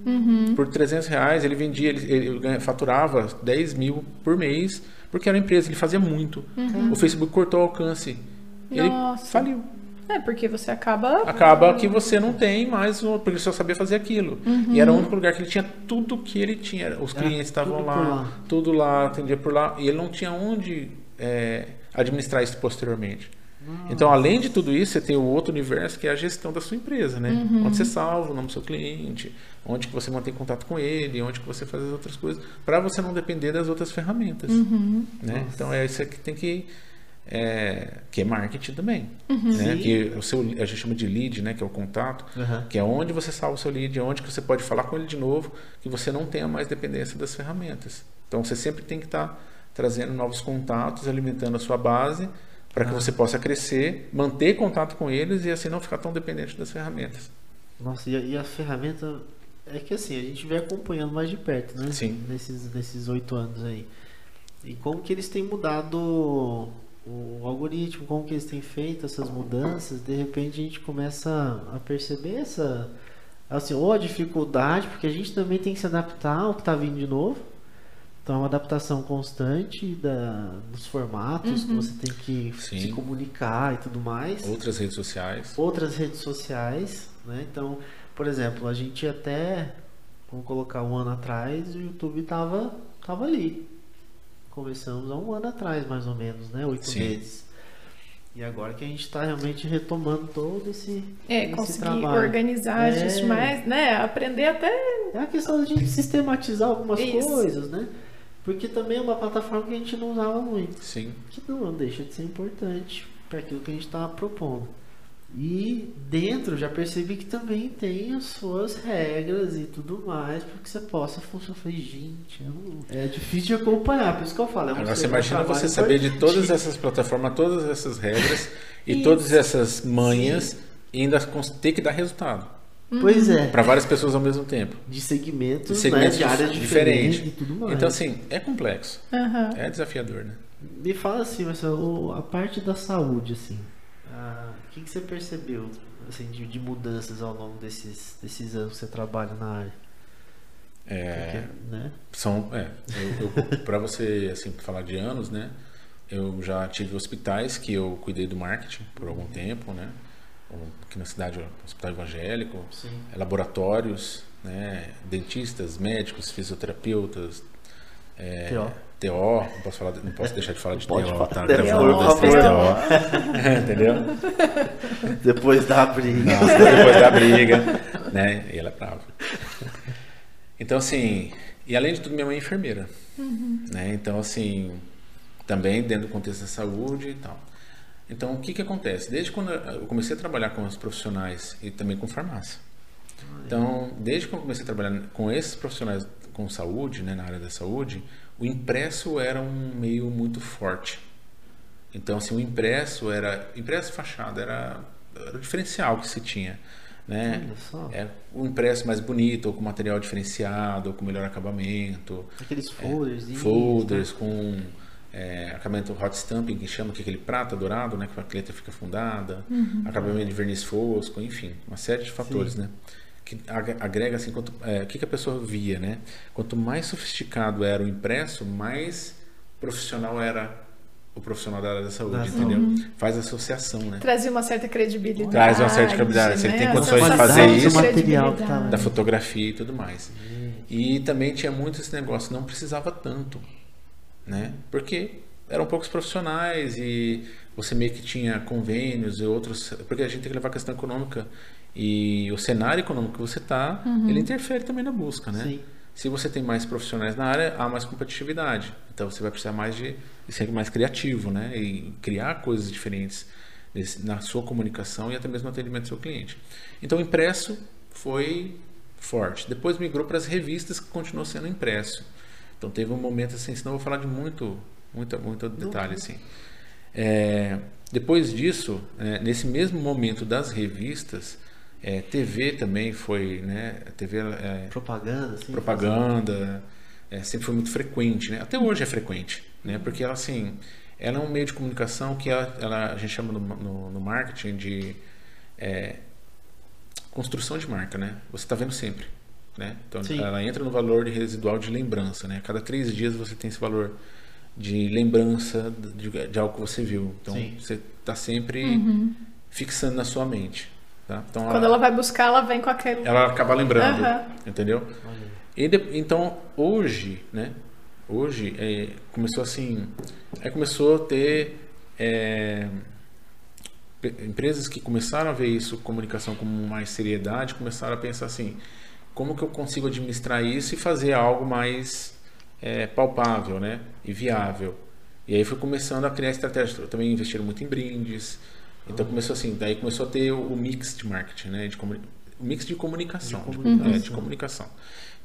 Uhum. Por 300 reais ele vendia, ele, ele faturava 10 mil por mês, porque era uma empresa, ele fazia muito. O Facebook cortou o alcance. Ele Uhum. Nossa. faliu. É, porque você acaba... Acaba que você não tem mais, o- porque ele só sabia fazer aquilo. E era o único lugar que ele tinha tudo que ele tinha. Os clientes estavam lá, lá. tudo lá, atendia por lá. E ele não tinha onde é, administrar isso posteriormente. Então, além de tudo isso, você tem o outro universo que é a gestão da sua empresa, né? Onde você salva o nome do seu cliente, onde que você mantém contato com ele, onde que você faz as outras coisas, para você não depender das outras ferramentas, né? Então, é isso que tem que é, que é marketing também, né? Sim. Que o seu a gente chama de lead, né? Que é o contato, Aham. que é onde você salva o seu lead, é onde que você pode falar com ele de novo, que você não tenha mais dependência das ferramentas. Então, você sempre tem que estar trazendo novos contatos, alimentando a sua base para que Ah. você possa crescer, manter contato com eles e assim não ficar tão dependente das ferramentas. Nossa, e a, e a ferramenta. É que assim, a gente vem acompanhando mais de perto, né? Sim. Nesses nesses oito anos aí. E como que eles têm mudado o, algoritmo, como que eles têm feito essas mudanças, de repente a gente começa a perceber essa. Assim, ou a dificuldade, porque a gente também tem que se adaptar ao que está vindo de novo. Então é uma adaptação constante da, dos formatos, que você tem que Sim. se comunicar e tudo mais Outras redes sociais. outras redes sociais, né? Então, por exemplo, a gente até, vamos colocar um ano atrás, o YouTube tava, tava ali. Começamos há um ano atrás, mais ou menos, né? Oito Sim. meses. E agora que a gente está realmente retomando todo esse, É, esse conseguir trabalho. organizar É. isso mais, né? Aprender até... É a questão de a gente sistematizar algumas Isso. coisas, né? Porque também é uma plataforma que a gente não usava muito. Sim. que não deixa de ser importante para aquilo que a gente estava propondo. E dentro já percebi que também tem as suas regras e tudo mais para que você possa funcionar. Eu falei, gente, não- é difícil de acompanhar, por isso que eu falo. É Agora você imagina você saber de todas essas plataformas, todas essas regras *laughs* e Isso. todas essas manhas e ainda ter que dar resultado Pois é, para várias pessoas ao mesmo tempo. de segmentos, De segmentos né, de áreas diferentes. diferentes tudo mais. Então assim, é complexo, Aham. é desafiador, né? Me fala assim, Marcelo, a parte da saúde, assim, ah, o que, que você percebeu assim, de, de mudanças ao longo desses, desses anos que você trabalha na área? É, Porque, né? são, é, eu, eu, para você assim falar de anos, né? Eu já tive hospitais que eu cuidei do marketing por algum tempo, né? Aqui na cidade, o hospital evangélico, Sim. laboratórios, né? dentistas, médicos, fisioterapeutas, é, TO. TO, não posso, falar, não posso deixar de falar de Pode TO, falar. tá? Por das três TO. Entendeu? Depois da briga. Nossa, depois da briga, né? E ela é brava. Então, assim, e além de tudo, minha mãe é enfermeira, né? Então, assim, também dentro do contexto da saúde e tal. Então, o que que acontece? Desde quando eu comecei a trabalhar com os profissionais e também com farmácia. Então, desde que eu comecei a trabalhar com esses profissionais com saúde, né, na área da saúde, o impresso era um meio muito forte. Então, assim, o impresso era. Impresso fachada era, era o diferencial que se tinha. Né? É o impresso mais bonito, ou com material diferenciado, ou com melhor acabamento. Aqueles folders. É, folders né? com é, acabamento hot stamping, que chama que é aquele prata dourado, né? Que a letra fica fundada. Uhum. Acabamento de verniz fosco, enfim, uma série de fatores, Sim. né? que agrega assim quanto é, o que, que a pessoa via né quanto mais sofisticado era o impresso mais profissional era o profissional da área da saúde, da entendeu? Uhum. Faz associação, né? Trazia uma certa credibilidade. Traz uma certa credibilidade. Né? Se ele tem condições de fazer isso, material tá da fotografia e tudo mais. E também tinha muito esse negócio, não precisava tanto, né? Porque eram poucos profissionais e você meio que tinha convênios e outros, porque a gente tem que levar a questão econômica e o cenário econômico que você está, uhum. ele interfere também na busca, né? Sim. Se você tem mais profissionais na área, há mais competitividade. Então você vai precisar mais de, de ser mais criativo, né? E criar coisas diferentes na sua comunicação e até mesmo no atendimento do seu cliente. Então o impresso foi forte. Depois migrou para as revistas que continuou sendo impresso. Então teve um momento assim, senão eu vou falar de muito, muito, muito detalhe assim. É, depois disso, é, nesse mesmo momento das revistas, é, TV também foi, né? TV é, propaganda, assim, propaganda, é, sempre foi muito frequente, né? Até hoje é frequente, né? Porque ela assim, ela é um meio de comunicação que ela, ela a gente chama no, no, no marketing de é, construção de marca, né? Você está vendo sempre, né? Então Sim. ela entra no valor de residual de lembrança, né? A cada três dias você tem esse valor de lembrança de, de algo que você viu. Então Sim. você está sempre uhum. fixando na sua mente. Tá? Então, Quando ela, ela, vai buscar, ela vem com aquele. Ela acaba lembrando, uhum. entendeu? E de, então hoje, né? Hoje é, começou assim, aí começou a ter é, empresas que começaram a ver isso comunicação com mais seriedade, começaram a pensar assim, como que eu consigo administrar isso e fazer algo mais é, palpável, né? E viável. E aí foi começando a criar estratégias. Também investiram muito em brindes, então começou assim, daí começou a ter o mix de marketing, né? De comuni... O mix de comunicação, de comunicação. É, de comunicação.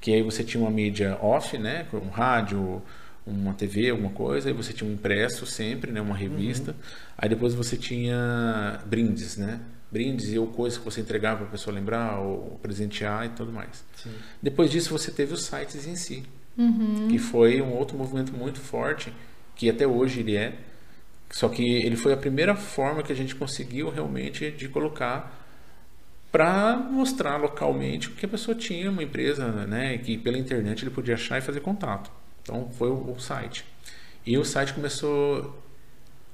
Que aí você tinha uma mídia off, né? Um rádio, uma TV, alguma coisa, aí você tinha um impresso sempre, né? Uma revista. Uhum. Aí depois você tinha brindes, né? Brindes ou coisas que você entregava para a pessoa lembrar ou presentear e tudo mais. Sim. Depois disso você teve os sites em si, uhum. que foi um outro movimento muito forte, que até hoje ele é, só que ele foi a primeira forma que a gente conseguiu realmente de colocar para mostrar localmente que a pessoa tinha uma empresa, né, que pela internet ele podia achar e fazer contato. Então foi o, o site. E o site começou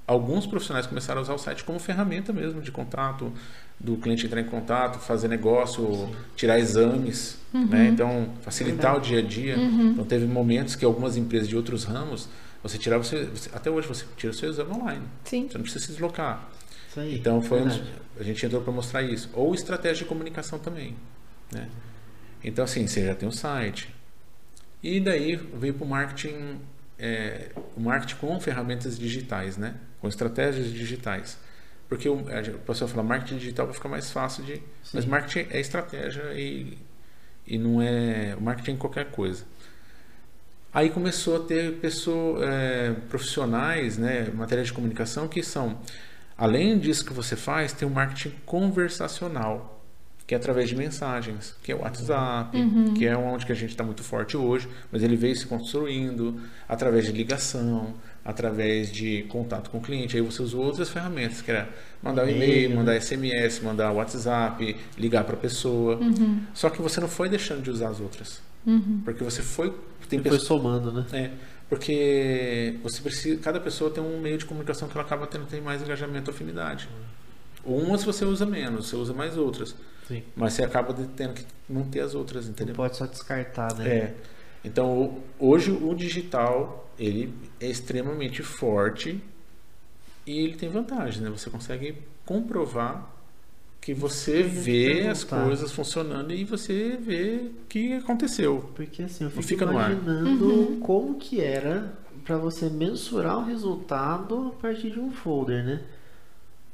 alguns profissionais começaram a usar o site como ferramenta mesmo de contato, do cliente entrar em contato, fazer negócio, Sim. tirar exames, uhum. né? Então, facilitar o dia a dia. Uhum. Então, teve momentos que algumas empresas de outros ramos você tirava você, até hoje você tira o seu exame online. Sim. Você não precisa se deslocar. Isso aí, então foi um, a gente entrou para mostrar isso. Ou estratégia de comunicação também, né? Então assim, você já tem um site. E daí veio para o marketing, é, o marketing com ferramentas digitais, né? Com estratégias digitais. Porque o, a pessoa fala marketing digital vai ficar mais fácil de, Sim. mas marketing é estratégia e e não é o marketing é qualquer coisa. Aí começou a ter pessoas, é, profissionais, né, matéria de comunicação, que são, além disso que você faz, tem o marketing conversacional, que é através de mensagens, que é o WhatsApp, uhum. que é onde que a gente está muito forte hoje, mas ele veio se construindo através de ligação, através de contato com o cliente. Aí você usou outras ferramentas, que era mandar um e-mail, mandar SMS, mandar WhatsApp, ligar para a pessoa. Uhum. Só que você não foi deixando de usar as outras. Uhum. Porque você foi tem pessoas, foi somando, né? É, porque você precisa, cada pessoa tem um meio de comunicação que ela acaba tendo tem mais engajamento, afinidade. Umas você usa menos, você usa mais outras. Sim. Mas você acaba tendo que não ter as outras, entendeu? Não pode só descartar, né? É. Então, hoje o digital, ele é extremamente forte e ele tem vantagem, né? Você consegue comprovar que você vê as coisas funcionando e você vê o que aconteceu. Porque assim, eu fico fica imaginando uhum. como que era para você mensurar o resultado a partir de um folder, né?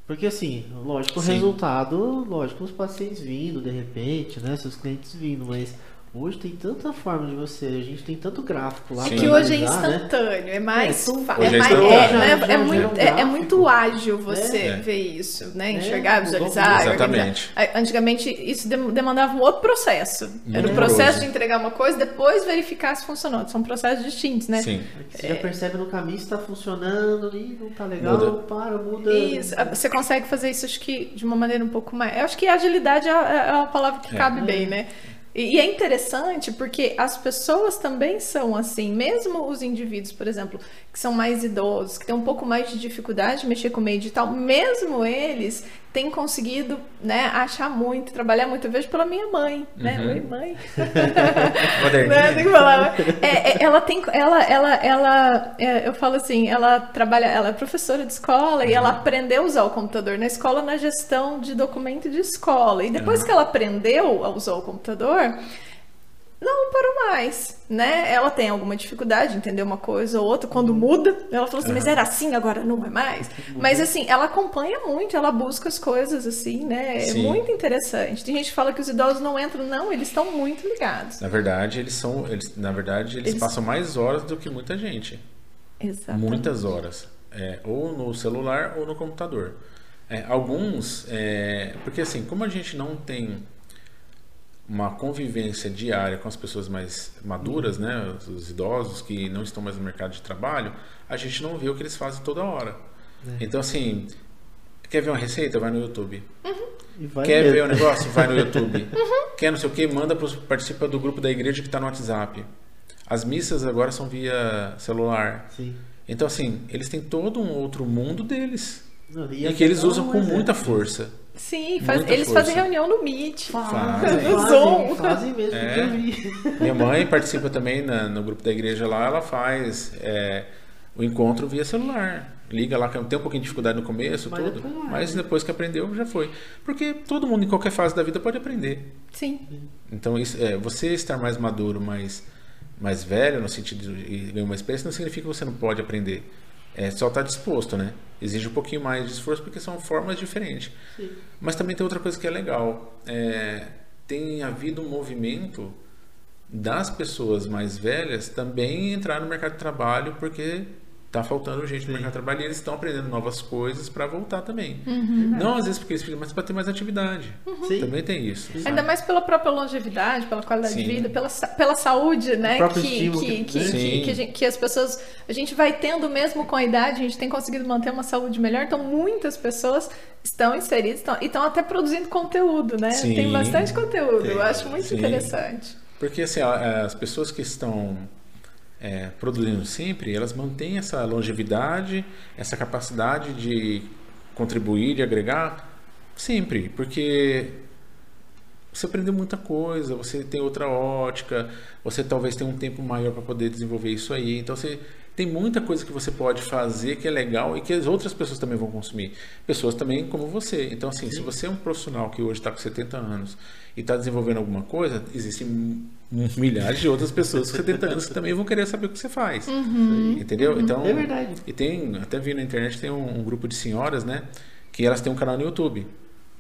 Porque assim, lógico, o resultado, lógico, os pacientes vindo de repente, né? Seus clientes vindo, mas Hoje tem tanta forma de você, a gente tem tanto gráfico lá. É que hoje é analisar, né? instantâneo, é mais. Hoje é, instantâneo. muito, é, é muito ágil você É. ver isso, né? Enxergar, visualizar. muito. Exatamente. organizar. Antigamente isso dem- demandava um outro processo. Era o Muito processo de entregar uma coisa, depois verificar se funcionou. São processos distintos, né? Sim. Você já percebe no caminho se tá funcionando ali, não tá legal, Muda. para, muda. Isso, você consegue fazer isso acho que de uma maneira um pouco mais. Eu acho que agilidade é a, é a palavra que É. cabe bem, né? E, é interessante porque as pessoas também são assim, mesmo os indivíduos, por exemplo, que são mais idosos, que têm um pouco mais de dificuldade de mexer com o meio digital, mesmo eles têm conseguido, né, achar muito, trabalhar muito. Eu vejo pela minha mãe, né? Uhum. Oi, mãe. *laughs* Né, tem que falar. É, é, ela tem, ela, ela, ela, é, eu falo assim, ela trabalha, ela é professora de escola e ela aprendeu a usar o computador na escola na gestão de documento de escola. E depois Uhum. que ela aprendeu a usar o computador, não parou mais, né? Ela tem alguma dificuldade de entender uma coisa ou outra quando muda. Ela falou assim, mas era assim, agora não é mais. Mas assim, ela acompanha muito, ela busca as coisas assim, né? É Sim. muito interessante. Tem gente que fala que os idosos não entram, não, eles estão muito ligados. Na verdade, eles são. Eles, na verdade, eles, Eles- passam mais horas do que muita gente. Exatamente. Muitas horas. É, ou no celular ou no computador. É, alguns. é, porque assim, como a gente não tem uma convivência diária com as pessoas mais maduras, né, os, os idosos que não estão mais no mercado de trabalho, a gente não vê o que eles fazem toda hora. Então assim, quer ver uma receita? Vai no YouTube. E vai Quer mesmo. ver o negócio? Vai no YouTube. *laughs* Quer não sei o que? Manda pros, participa do grupo da igreja que está no WhatsApp. As missas agora são via celular. Sim. Então, assim, eles têm todo um outro mundo deles. Não, E, é que eles usam com é. muita força. Sim, faz- eles força. fazem reunião no Meet. Fazem, *laughs* No fazem, Zoom. fazem mesmo, É. que eu vi. Minha mãe participa também na- no grupo da igreja lá. Ela faz é, o encontro via celular. Liga lá, que tem um pouquinho de dificuldade no começo, Mas tudo. depois mas depois que aprendeu, já foi. Porque todo mundo, em qualquer fase da vida, pode aprender. Sim. Então, isso, é, você estar mais maduro, mais, mais velho, no sentido de ganhar uma experiência, não significa que você não pode aprender. É só estar disposto, né? Exige um pouquinho mais de esforço porque são formas diferentes. Sim. Mas também tem outra coisa que é legal. É, tem havido um movimento das pessoas mais velhas também entrar no mercado de trabalho porque tá faltando gente no mercado de trabalho e eles estão aprendendo novas coisas para voltar também. Não às vezes porque eles precisam, mas para ter mais atividade. Sim. Também tem isso. sabe? Ainda mais pela própria longevidade, pela qualidade Sim. de vida, pela, pela saúde, né? Que, estímulo que, que- que, que, que as pessoas. A gente vai tendo mesmo com a idade, a gente tem conseguido manter uma saúde melhor. Então, muitas pessoas estão inseridas estão, e estão até produzindo conteúdo, né? Sim. Tem bastante conteúdo. Tem. Eu acho muito Sim. interessante. Porque assim, as pessoas que estão é, produzindo sempre, elas mantêm essa longevidade, essa capacidade de contribuir, de agregar, sempre. Porque você aprendeu muita coisa, você tem outra ótica, você talvez tenha um tempo maior para poder desenvolver isso aí. Então você tem muita coisa que você pode fazer que é legal e que as outras pessoas também vão consumir. Pessoas também como você. Então, assim, se você é um profissional que hoje está com 70 anos e está desenvolvendo alguma coisa, existem m- milhares de outras pessoas com 70 anos que também vão querer saber o que você faz. Entendeu? Então, É verdade. E tem, até vi na internet, tem um, um grupo de senhoras, né? Que elas têm um canal no YouTube.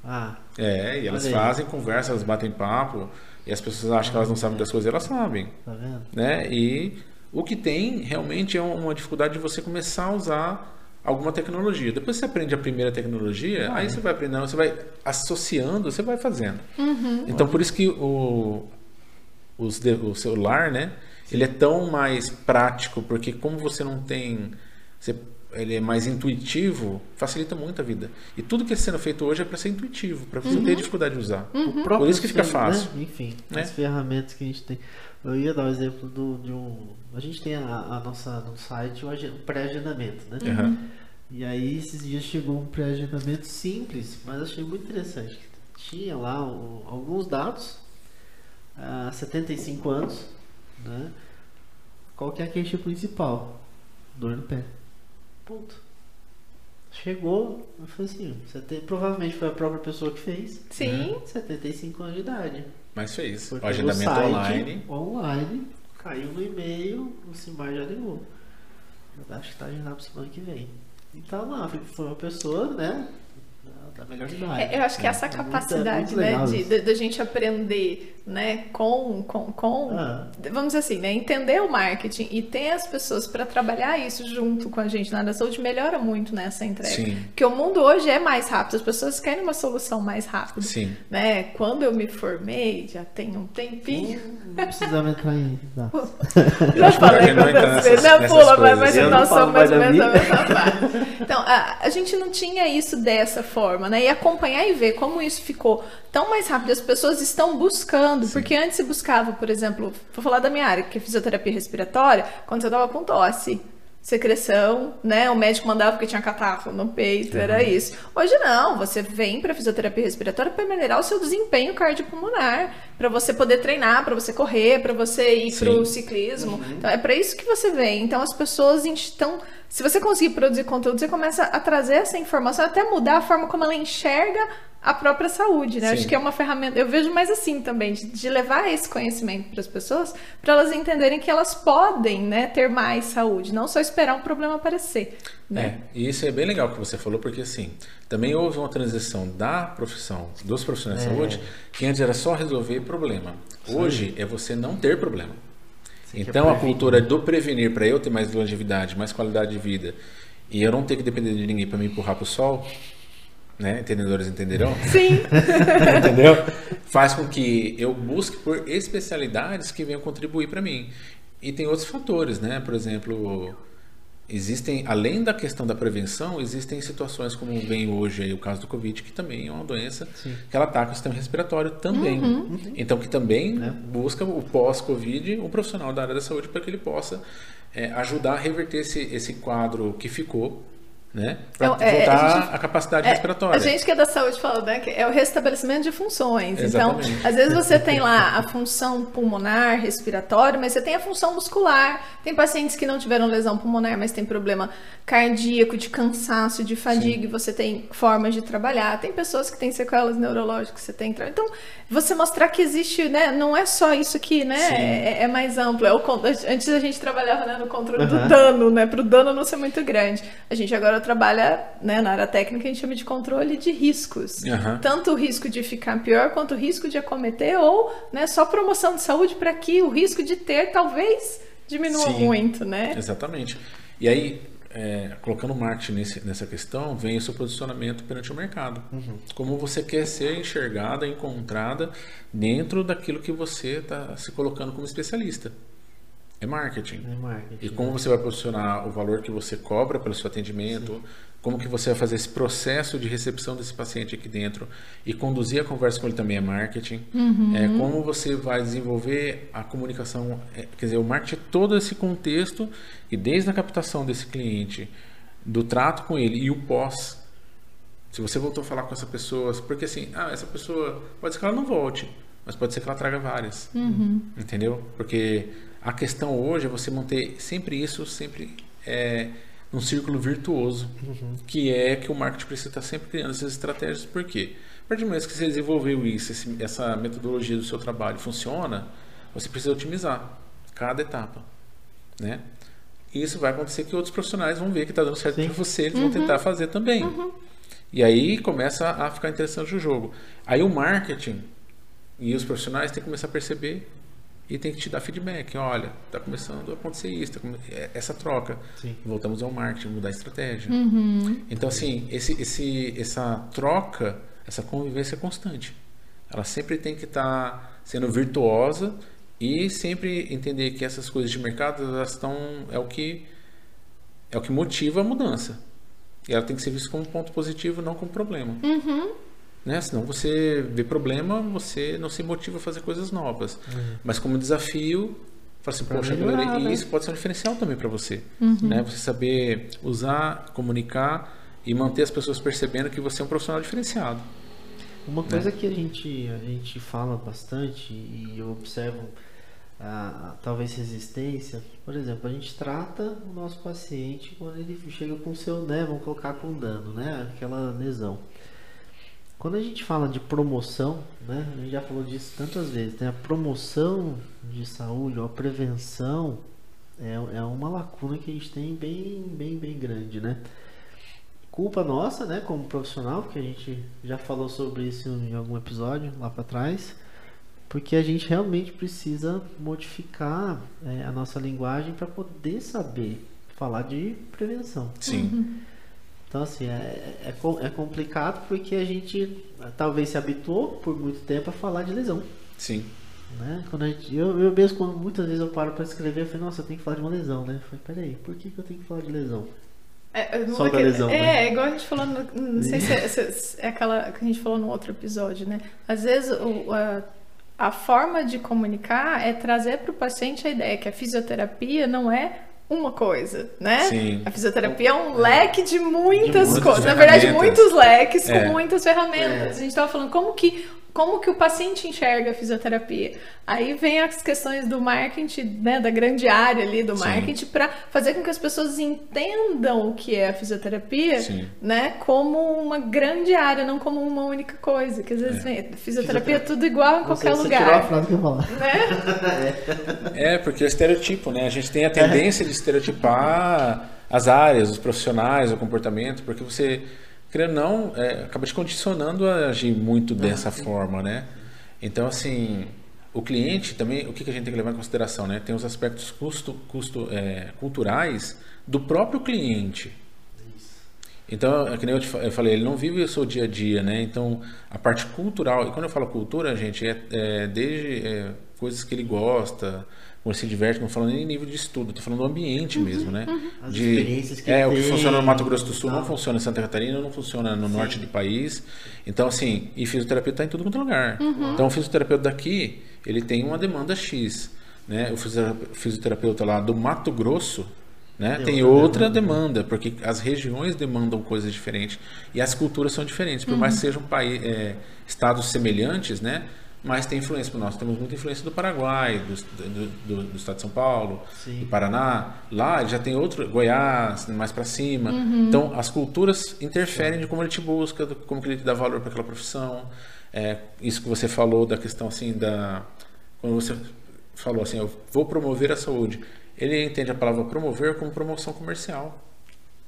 Ah, É, e elas fazem conversa, elas batem papo, e as pessoas acham que elas não sabem das coisas, elas sabem, tá vendo? né? E o que tem realmente é uma dificuldade de você começar a usar alguma tecnologia. Depois você aprende a primeira tecnologia, aí você vai aprendendo, você vai associando, você vai fazendo. Então por isso que o, os de- o celular, né? Ele é tão mais prático, porque como você não tem. você- ele é mais intuitivo, facilita muito a vida. E tudo que está sendo feito hoje é para ser intuitivo, para você não ter dificuldade de usar. Próprio Por isso que fica celular, fácil. né? Enfim, Né? as ferramentas que a gente tem. Eu ia dar o exemplo do, de um. A gente tem a, a nossa no site o o pré-agendamento, né? Aham. E aí esses dias chegou um pré-agendamento simples, mas achei muito interessante. Tinha lá o- alguns dados, ah, 75 anos, né? Qual que é a queixa principal? Dor no pé. Ponto. Chegou, eu falei assim, você tem- provavelmente foi a própria pessoa que fez. Sim. né? 75 anos de idade. Mas fez. Foi O agendamento site, online. Online, caiu no e-mail, o Simbar já ligou. Eu acho que tá agendado pra semana que vem. Então lá, foi uma pessoa, né? Da melhor idade. É, eu acho que essa É capacidade, muito- é muito né, de, de, de a gente aprender, né, com, com, com Ah. vamos dizer assim, né, entender o marketing e ter as pessoas para trabalhar isso junto com a gente na área da saúde melhora muito nessa entrega. Sim. Porque o mundo hoje é mais rápido, as pessoas querem uma solução mais rápida. Sim. Né? Quando eu me formei, já tem um tempinho. Não precisamos entrar em. *laughs* Não. Já falei melhor não quantas vezes, nessas- né? Pula, mas, nós não somos mais ou menos a mesma fase. Então, a, a gente não tinha isso dessa forma, né? E acompanhar e ver como isso ficou tão mais rápido. As pessoas estão buscando, porque antes se buscava, por exemplo, vou falar da minha área, que é fisioterapia respiratória, quando você tava com tosse. Secreção, né? O médico mandava porque tinha catarro no peito, era isso. Hoje não, você vem para fisioterapia respiratória para melhorar o seu desempenho cardiopulmonar, para você poder treinar, para você correr, para você ir Sim. pro ciclismo. Então é para isso que você vem. Então as pessoas estão, se você conseguir produzir conteúdo, você começa a trazer essa informação, até mudar a forma como ela enxerga a própria saúde, né? Sim. Acho que é uma ferramenta. Eu vejo mais assim também, de, de levar esse conhecimento para as pessoas, para elas entenderem que elas podem, né, ter mais saúde, não só esperar um problema aparecer, né? É, e isso é bem legal que você falou, porque assim, também houve uma transição da profissão, dos profissionais de É. saúde, que antes era só resolver problema. Hoje é você não ter problema. Então a cultura do prevenir para eu ter mais longevidade, mais qualidade de vida, e eu não ter que depender de ninguém para me empurrar pro sol, né? Entendedores entenderão? Sim. *laughs* entendeu? Faz com que eu busque por especialidades que venham contribuir para mim. E tem outros fatores, né? Por exemplo, existem, além da questão da prevenção, existem situações como vem hoje aí o caso do Covid, que também é uma doença que ela ataca o sistema respiratório também. Então, que também Né? busca o pós-Covid, um profissional da área da saúde, para que ele possa é, ajudar a reverter esse, esse quadro que ficou, né? Para Então, é, a voltar gente- à capacidade É, respiratória. a gente que é da saúde fala né, que é o restabelecimento de funções. Exatamente. Então, às vezes você tem lá a função pulmonar, respiratória, mas você tem a função muscular. Tem pacientes que não tiveram lesão pulmonar, mas tem problema cardíaco, de cansaço, de fadiga, e você tem formas de trabalhar. Tem pessoas que têm sequelas neurológicas, você tem. Então, você mostrar que existe, né? Não é só isso aqui, né? Sim. É, é mais amplo. É o antes a gente trabalhava né, no controle do Aham. dano, né? Para o dano não ser muito grande. A gente agora trabalha né, na área técnica, a gente chama de controle de riscos. Aham. Tanto o risco de ficar pior quanto o risco de acometer, ou né, só promoção de saúde para que o risco de ter talvez diminua Sim. muito, né? Exatamente. E aí, é, colocando o marketing nesse- nessa questão, vem o seu posicionamento perante o mercado. Como você quer ser enxergada, encontrada dentro daquilo que você está se colocando como especialista. É marketing. É marketing. E como você vai posicionar o valor que você cobra pelo seu atendimento, como que você vai fazer esse processo de recepção desse paciente aqui dentro e conduzir a conversa com ele também é marketing. É, como você vai desenvolver a comunicação, é, quer dizer, o marketing é todo esse contexto e desde a captação desse cliente, do trato com ele e o pós. Se você voltou a falar com essa pessoa, porque assim, ah, essa pessoa pode ser que ela não volte, mas pode ser que ela traga várias. Entendeu? Porque a questão hoje é você manter sempre isso, sempre é, num círculo virtuoso, que é que o marketing precisa estar sempre criando essas estratégias. Por quê? A partir do momento que você desenvolveu isso, esse- essa metodologia do seu trabalho funciona, você precisa otimizar cada etapa, né? E isso vai acontecer que outros profissionais vão ver que está dando certo para você, eles vão tentar fazer também. E aí começa a ficar interessante o jogo. Aí o marketing e os profissionais têm que começar a perceber e tem que te dar feedback. Olha, está começando a acontecer isso, tá come- é- essa troca. Sim. Voltamos ao marketing, mudar a estratégia. Uhum. Então, assim, esse, esse, essa troca, essa convivência é constante. Ela sempre tem que estar sendo virtuosa e sempre entender que essas coisas de mercado elas estão é o que é o que motiva a mudança. E ela tem que ser vista como um ponto positivo, não como problema. Uhum. Né? Senão você vê problema, você não se motiva a fazer coisas novas. Mas como desafio, fala assim, Pra poxa, melhorar, né? isso pode ser um diferencial também para você. Uhum. Né? Você saber usar, comunicar e manter as pessoas percebendo que você é um profissional diferenciado. Uma coisa que a gente, a gente fala bastante e eu observo a, a- talvez resistência, por exemplo, a gente trata o nosso paciente quando ele chega com seu, né, vamos colocar com dano, né, aquela lesão. Quando a gente fala de promoção, né, a gente já falou disso tantas vezes, tem a promoção de saúde, ou a prevenção, é, é uma lacuna que a gente tem bem, bem, bem grande, né? culpa nossa, né, como profissional, porque a gente já falou sobre isso em algum episódio lá para trás, porque a gente realmente precisa modificar é, a nossa linguagem para poder saber falar de prevenção. Sim. Então, assim, é, é, é, complicado porque a gente talvez se habituou por muito tempo a falar de lesão. Sim. Né? Quando a gente, eu, eu mesmo, quando muitas vezes eu paro para escrever, eu falei, nossa, eu tenho que falar de uma lesão, né? Eu falei, peraí, por que, que eu tenho que falar de lesão? É, Só da lesão. É, né? é, igual a gente falou, no, não sei se é, *laughs* se é, aquela que a gente falou no outro episódio, né? Às vezes o, a, a forma de comunicar é trazer para o paciente a ideia que a fisioterapia não é uma coisa, né? Sim. A fisioterapia é um leque de muitas, de coisas. Na verdade, muitos leques é. com muitas ferramentas. É. A gente estava falando como que como que o paciente enxerga a fisioterapia. Aí vem as questões do marketing, né, da grande área ali do marketing, para fazer com que as pessoas entendam o que é a fisioterapia, Sim. né, como uma grande área, não como uma única coisa. Que às vezes é. vem, fisioterapia é tudo igual em qualquer você, lugar. Você tirou a frase que eu falar. Né? *laughs* é, porque é estereotipo, né? A gente tem a tendência de estereotipar as áreas, os profissionais, o comportamento, porque você querendo não, é, acaba te condicionando a agir muito dessa forma, né? Então, assim, o cliente também, o que, que a gente tem que levar em consideração, né? Tem os aspectos custo, custo, é, culturais do próprio cliente. Então, é que nem eu, te, eu falei, ele não vive o seu dia a dia, né? Então, a parte cultural, e quando eu falo cultura, gente, é, é desde é, coisas que ele gosta, como se diverte, não falando nem nível de estudo, estou falando do ambiente uhum, mesmo, né? Uhum. As de, experiências que É, tem, o que funciona no Mato Grosso do Sul tá. não funciona em Santa Catarina, não funciona no Sim. norte do país. Então, assim, e fisioterapeuta está em tudo quanto é lugar. Uhum. Então, o fisioterapeuta daqui, ele tem uma demanda X. Né? O fisioterapeuta lá do Mato Grosso, né? Tem, tem outra demanda. demanda. porque as regiões demandam coisas diferentes e as culturas são diferentes. Por uhum. mais que sejam país, é, estados semelhantes, né? Mas tem influência para nós. Temos muita influência do Paraguai, do, do, do, do estado de São Paulo, Sim. do Paraná. Lá já tem outro, Goiás, mais para cima. Uhum. Então, as culturas interferem de como ele te busca, de como ele te dá valor para aquela profissão. É, isso que você falou da questão assim da quando você falou assim, eu vou promover a saúde. Ele entende a palavra promover como promoção comercial.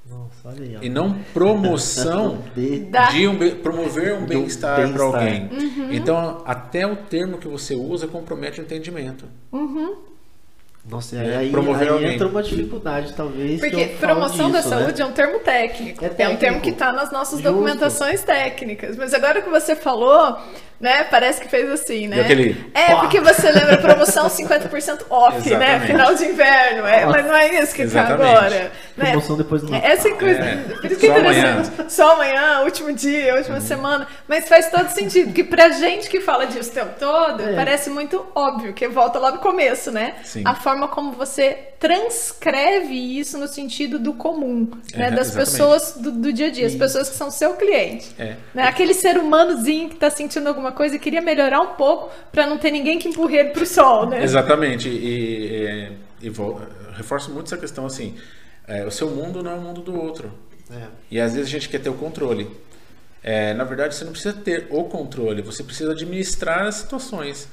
Nossa, aí, e não promoção *laughs* de um, promover um bem-estar bem para alguém. Uhum. Então, até o termo que você usa compromete o entendimento. Uhum. Nossa, é, aí, promover aí entra uma dificuldade, talvez. Porque promoção disso, da né? saúde é um termo técnico. É, técnico. é um termo que está nas nossas Justo. documentações técnicas. Mas agora que você falou, né? Parece que fez assim, né? Aquele... É, porque você lembra promoção 50% off, né? Final de inverno. É, mas não é isso que tá Exatamente. agora. Né? Promoção depois do Natal. Essa coisa. É. Por isso que é Só interessante. Só amanhã, último dia, última semana. Mas faz todo sentido. Porque pra gente que fala disso o tempo todo, É. parece muito óbvio, que volta lá no começo, né? Sim. A forma como você transcreve isso no sentido do comum, né? É, Das exatamente. pessoas do, do dia a dia, as pessoas que são seu cliente. É. Né? Aquele ser humanozinho que tá sentindo alguma coisa e queria melhorar um pouco pra não ter ninguém que empurre ele pro sol, né? Exatamente. E, e, e vou- reforço muito essa questão assim. é, o seu mundo não é o mundo do outro. É. E às vezes a gente quer ter o controle. É, na verdade, você não precisa ter o controle, você precisa administrar as situações.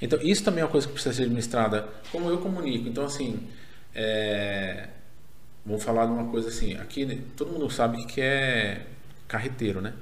Então, isso também é uma coisa que precisa ser administrada, como eu comunico. Então, assim, é, vamos falar de uma coisa assim. Aqui, né, todo mundo sabe o que é carreteiro, né?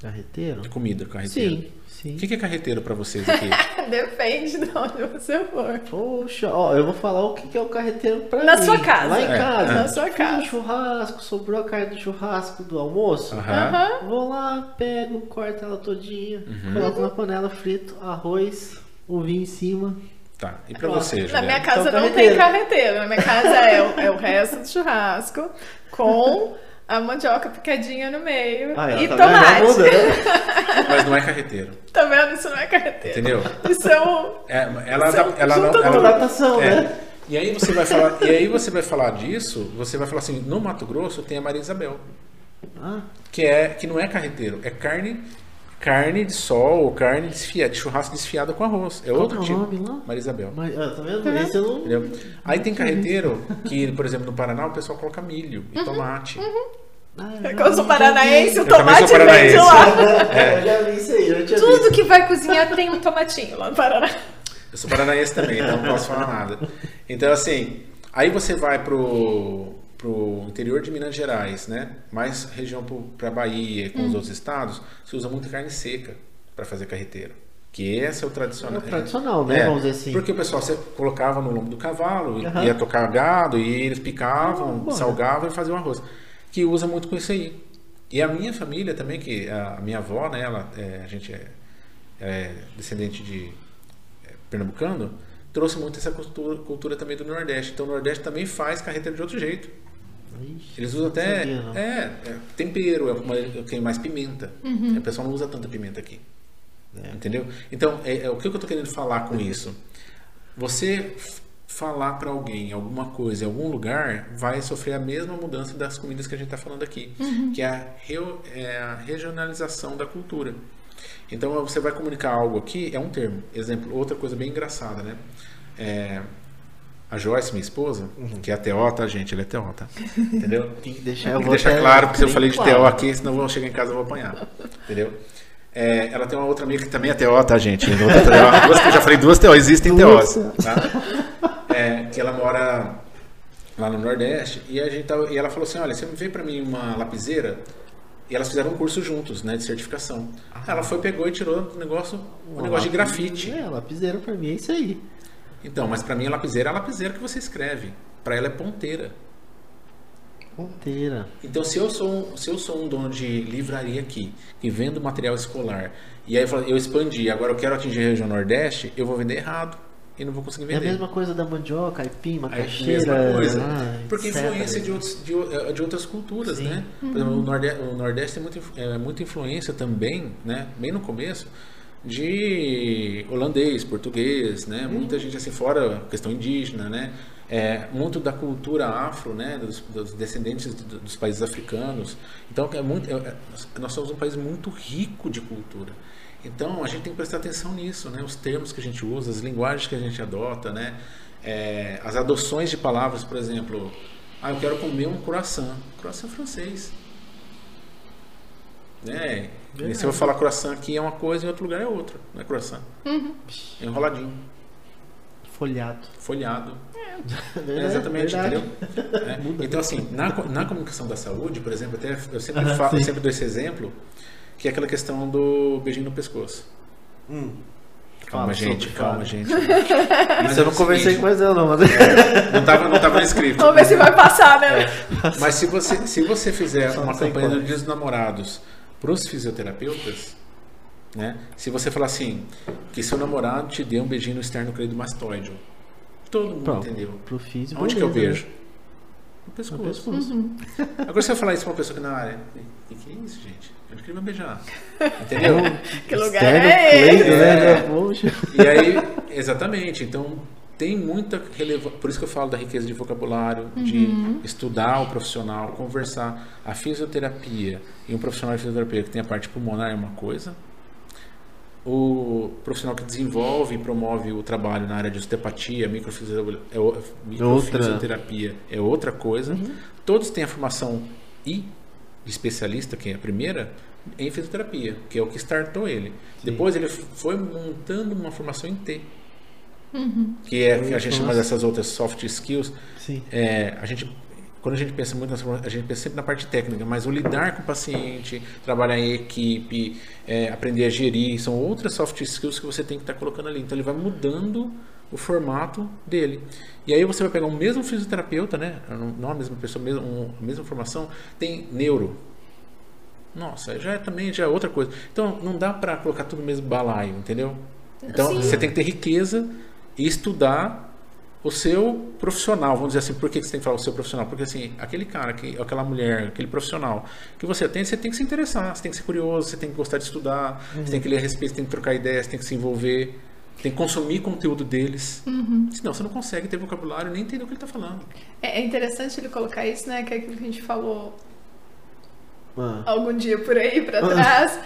Carreteiro? De comida, carreteiro. Sim, sim. O que é carreteiro para vocês *laughs* aqui? Depende de onde você for. Poxa, ó, eu vou falar o que é o carreteiro pra Na mim. sua casa. Lá em É, casa. na sua casa. um churrasco, sobrou a carne do churrasco do almoço. Aham. Vou lá, pego, corto ela todinha, Uhum. coloco na panela, frito, arroz, o vinho em cima. Tá. E para Ó, você, Na Juliana? minha casa Então, não tem carreteiro. carreteiro. Na minha casa é o, é o resto do churrasco com a mandioca picadinha no meio Ah, ela e tá tomate. muda, né? *laughs* Mas não é carreteiro, Tá vendo? Isso não é carreteiro. entendeu? Isso é um... É, ela, Isso é um ela não, ela, adaptação, É. né? E aí você vai falar, e aí você vai falar disso, você vai falar assim, no Mato Grosso tem a Maria Isabel, Ah, que é que não é carreteiro, é carne carne de sol ou carne desfiada, de churrasco desfiada com arroz. É Qual outro é tipo. nome lá? Maria Isabel. mas, ah, tá vendo? Esse eu não... Entendeu? Aí tem carreteiro *laughs* que, por exemplo, no Paraná o pessoal coloca milho Uhum. e tomate. Ah, É como eu sou paranaense, o Eu tomate sou vem de paranaense. lá. *laughs* É, eu já vi isso aí, eu tinha Tudo visto. que vai cozinhar tem um tomatinho lá no Paraná. Eu sou paranaense também, então não posso falar nada. Então, assim, aí você vai pro, pro interior de Minas Gerais, né? Mais região para Bahia e com os outros estados, se usa muito carne seca para fazer carreteiro. Que esse é o tradicional. É o tradicional, né? É, Vamos dizer assim. Porque o pessoal você colocava no lombo do cavalo, Aham. ia tocar gado, e eles picavam, Ah, salgavam e faziam arroz. Que usa muito com isso aí. E a minha família também, que a minha avó, né, ela, é, a gente é, é descendente de é, pernambucano, trouxe muito essa cultura, cultura também do Nordeste. Então o Nordeste também faz carreteiro de outro jeito. Ixi, Eles usam até sabia, é, é, tempero, é, uma- é mais pimenta. O pessoal não usa tanta pimenta aqui. É. Entendeu? Então, é, é, o que eu estou querendo falar com isso? Você falar para alguém alguma coisa em algum lugar vai sofrer a mesma mudança das comidas que a gente está falando aqui, que é a, reo- é a regionalização da cultura. Então, você vai comunicar algo aqui, é um termo. Exemplo, outra coisa bem engraçada, né? É, a Joyce, minha esposa, que é a TO, tá, gente? Ela é TO, tá? Entendeu? *laughs* Tem que deixar, Tem que deixar claro, porque se eu falei de. TO aqui, senão eu vou chegar em casa e vou apanhar. Entendeu? É, ela tem uma outra amiga que também é TO, tá, gente? Outra TO. Duas que eu já falei duas TO, existem. TOs. Tá? É, que ela mora lá no Nordeste e, a gente tava- e ela falou assim: olha, você me vê pra mim uma lapiseira? E elas fizeram um curso juntos, né, de certificação. Ela foi, pegou e tirou um negócio, um negócio de grafite. É, lapiseira pra mim é isso aí. Então, mas pra mim a lapiseira é a lapiseira que você escreve. Pra ela é ponteira. Ponteira. Então, se eu sou um, se eu sou um dono de livraria aqui e vendo material escolar e aí eu eu expandi, agora eu quero atingir a região Nordeste, eu vou vender errado e não vou conseguir É a vender. mesma coisa da mandioca, aipim, É a macaxeira. mesma coisa. ah, Porque etc. influência de, outros, de, o- de outras culturas, Sim. né? Por exemplo, o Nordeste, o Nordeste tem muita, inf- é, muita influência também, né? Bem no começo, de holandês, português, né? Muita gente assim fora, questão indígena, né? É, muito da cultura afro, né? Dos, dos descendentes do- dos países africanos. Então, é muito, é- é- nós somos um país muito rico de cultura. Então, a gente tem que prestar atenção nisso, né? Os termos que a gente usa, as linguagens que a gente adota, né? É, as adoções de palavras, por exemplo, ah, eu quero comer um croissant. Croissant francês. Né? E se eu falar croissant aqui é uma coisa, em outro lugar é outra. Não é croissant. É enroladinho, Folhado. folhado. É, É, exatamente, verdade. entendeu? *laughs* É. Muda. Então, assim, na, na comunicação da saúde, por exemplo, até eu sempre, Aham, falo, eu sempre dou esse exemplo, que é aquela questão do beijinho no pescoço. Hum. Calma, Fala gente, sobre, calma, gente. *laughs* Isso eu não é conversei com mais ela, não, mas. Não tava, não tava no script. Vamos ver se vai passar, né? Mas se você, se você fizer Só uma campanha qual. do Dia dos Namorados para os fisioterapeutas, né? Se você falar assim, que seu namorado te dê um beijinho no esternocleidomastoide, todo mundo Pronto. entendeu. Pro físico. Onde que eu beleza, beijo? né? No No pescoço. pescoço. *laughs* Agora você vai falar isso pra uma pessoa que na área, o que, é isso, gente? Onde que ele vai beijar? Entendeu? *laughs* Que lugar Externo, é esse? É. né? Poxa. E aí, exatamente. Então, tem muita relevância. Por isso que eu falo da riqueza de vocabulário, de estudar o profissional, conversar. A fisioterapia e um profissional de fisioterapia que tem a parte pulmonar é uma coisa. O profissional que desenvolve e promove o trabalho na área de osteopatia, microfisio- é o- microfisioterapia é outra coisa. Todos têm a formação I, de especialista, que é a primeira, em fisioterapia, que é o que startou ele. Depois ele foi montando uma formação em T, que é que a gente chama dessas outras soft skills. Sim. É, a gente, quando a gente pensa muito nessa, a gente pensa sempre na parte técnica, mas o lidar com o paciente, trabalhar em equipe, é, aprender a gerir, são outras soft skills que você tem que estar colocando ali. Então ele vai mudando o formato dele. E aí você vai pegar o mesmo fisioterapeuta, né? Não- Não a mesma pessoa, mesmo, um- a mesma formação, tem neuro. Nossa, já é, também já é outra coisa. Então não dá para colocar tudo no mesmo balaio, entendeu? Então Sim. você tem que ter riqueza estudar o seu profissional, vamos dizer assim, por que você tem que falar o seu profissional? Porque assim, aquele cara, que, aquela mulher, aquele profissional que você atende, você tem que se interessar, você tem que ser curioso, você tem que gostar de estudar, você tem que ler a respeito, você tem que trocar ideias, você tem que se envolver, tem que consumir conteúdo deles. Senão você não consegue ter vocabulário nem entender o que ele está falando. É é interessante ele colocar isso, né? Que é aquilo que a gente falou Ah. algum dia por aí pra trás.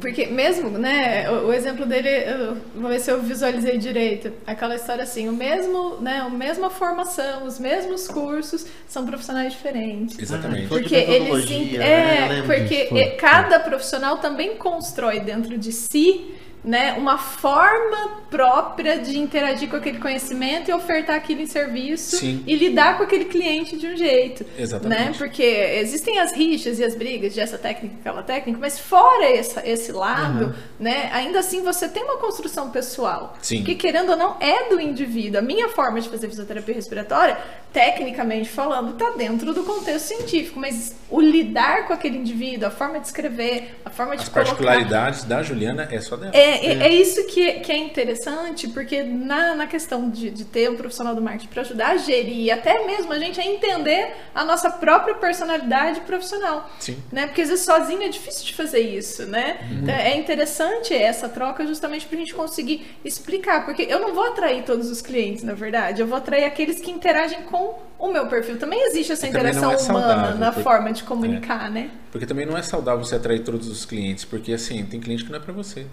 Porque mesmo, né, o, o exemplo dele, eu, vou ver se eu visualizei direito. Aquela história assim, o mesmo, né, a mesma formação, os mesmos cursos, são profissionais diferentes. Exatamente. Porque eles sim- né? É, lembro porque disso, cada profissional também constrói dentro de si né, uma forma própria de interagir com aquele conhecimento e ofertar aquilo em serviço Sim. e lidar com aquele cliente de um jeito. Exatamente. Né? Porque existem as rixas e as brigas de essa técnica, aquela técnica, mas fora essa, esse lado, Uhum. né, ainda assim você tem uma construção pessoal. Sim. Que querendo ou não é do indivíduo. A minha forma de fazer fisioterapia respiratória, tecnicamente falando, está dentro do contexto científico, mas o lidar com aquele indivíduo, a forma de escrever, a forma de As colocar particularidades da Juliana é só dela. é, é, é isso que, que é interessante, porque na, na questão de, de ter um profissional do marketing para ajudar a gerir, até mesmo a gente a entender a nossa própria personalidade profissional. Sim. Né? Porque às vezes sozinho é difícil de fazer isso, né? Então, é interessante essa troca justamente para a gente conseguir explicar, porque eu não vou atrair todos os clientes, na verdade, eu vou atrair aqueles que interagem com o meu perfil. Também existe essa também interação é humana saudável, na porque- forma de comunicar, né? Porque também não é saudável você atrair todos os clientes, porque assim, tem cliente que não é para você.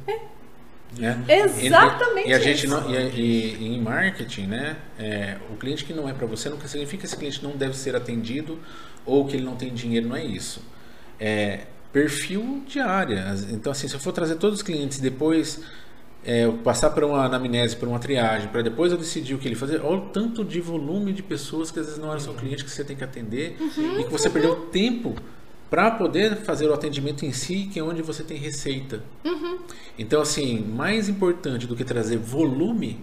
Né? Exatamente E, a gente isso. não, e, e- e em marketing, né? é, o cliente que não é para você não significa que esse cliente não deve ser atendido ou que ele não tem dinheiro, não é isso. É perfil de área. Então, assim, se eu for trazer todos os clientes e depois é, passar por uma anamnese, por uma triagem, para depois eu decidir o que ele fazer, olha o tanto de volume de pessoas que às vezes não eram seu cliente que você tem que atender e que você perdeu tempo para poder fazer o atendimento em si, que é onde você tem receita. Então, assim, mais importante do que trazer volume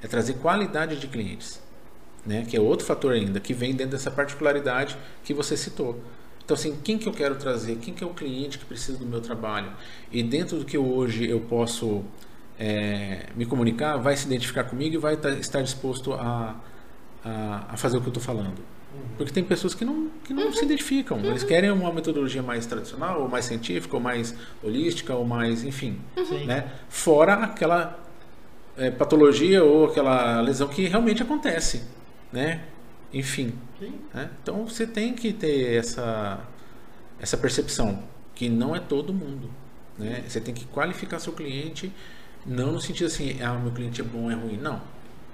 é trazer qualidade de clientes, né? Que é outro fator ainda que vem dentro dessa particularidade que você citou. Então, assim, quem que eu quero trazer? Quem que é o cliente que precisa do meu trabalho? E dentro do que hoje eu posso é, me comunicar, vai se identificar comigo e vai tá- estar disposto a, a, a fazer o que eu estou falando. Porque tem pessoas que não, que não se identificam. Eles querem uma metodologia mais tradicional, ou mais científica, ou mais holística, ou mais, enfim. Sim. Né? Fora aquela é, patologia ou aquela lesão que realmente acontece. Né? Enfim. Né? Então você tem que ter essa, essa percepção que não é todo mundo. Né? Você tem que qualificar seu cliente, não no sentido assim, ah, meu cliente é bom, é ruim. Não.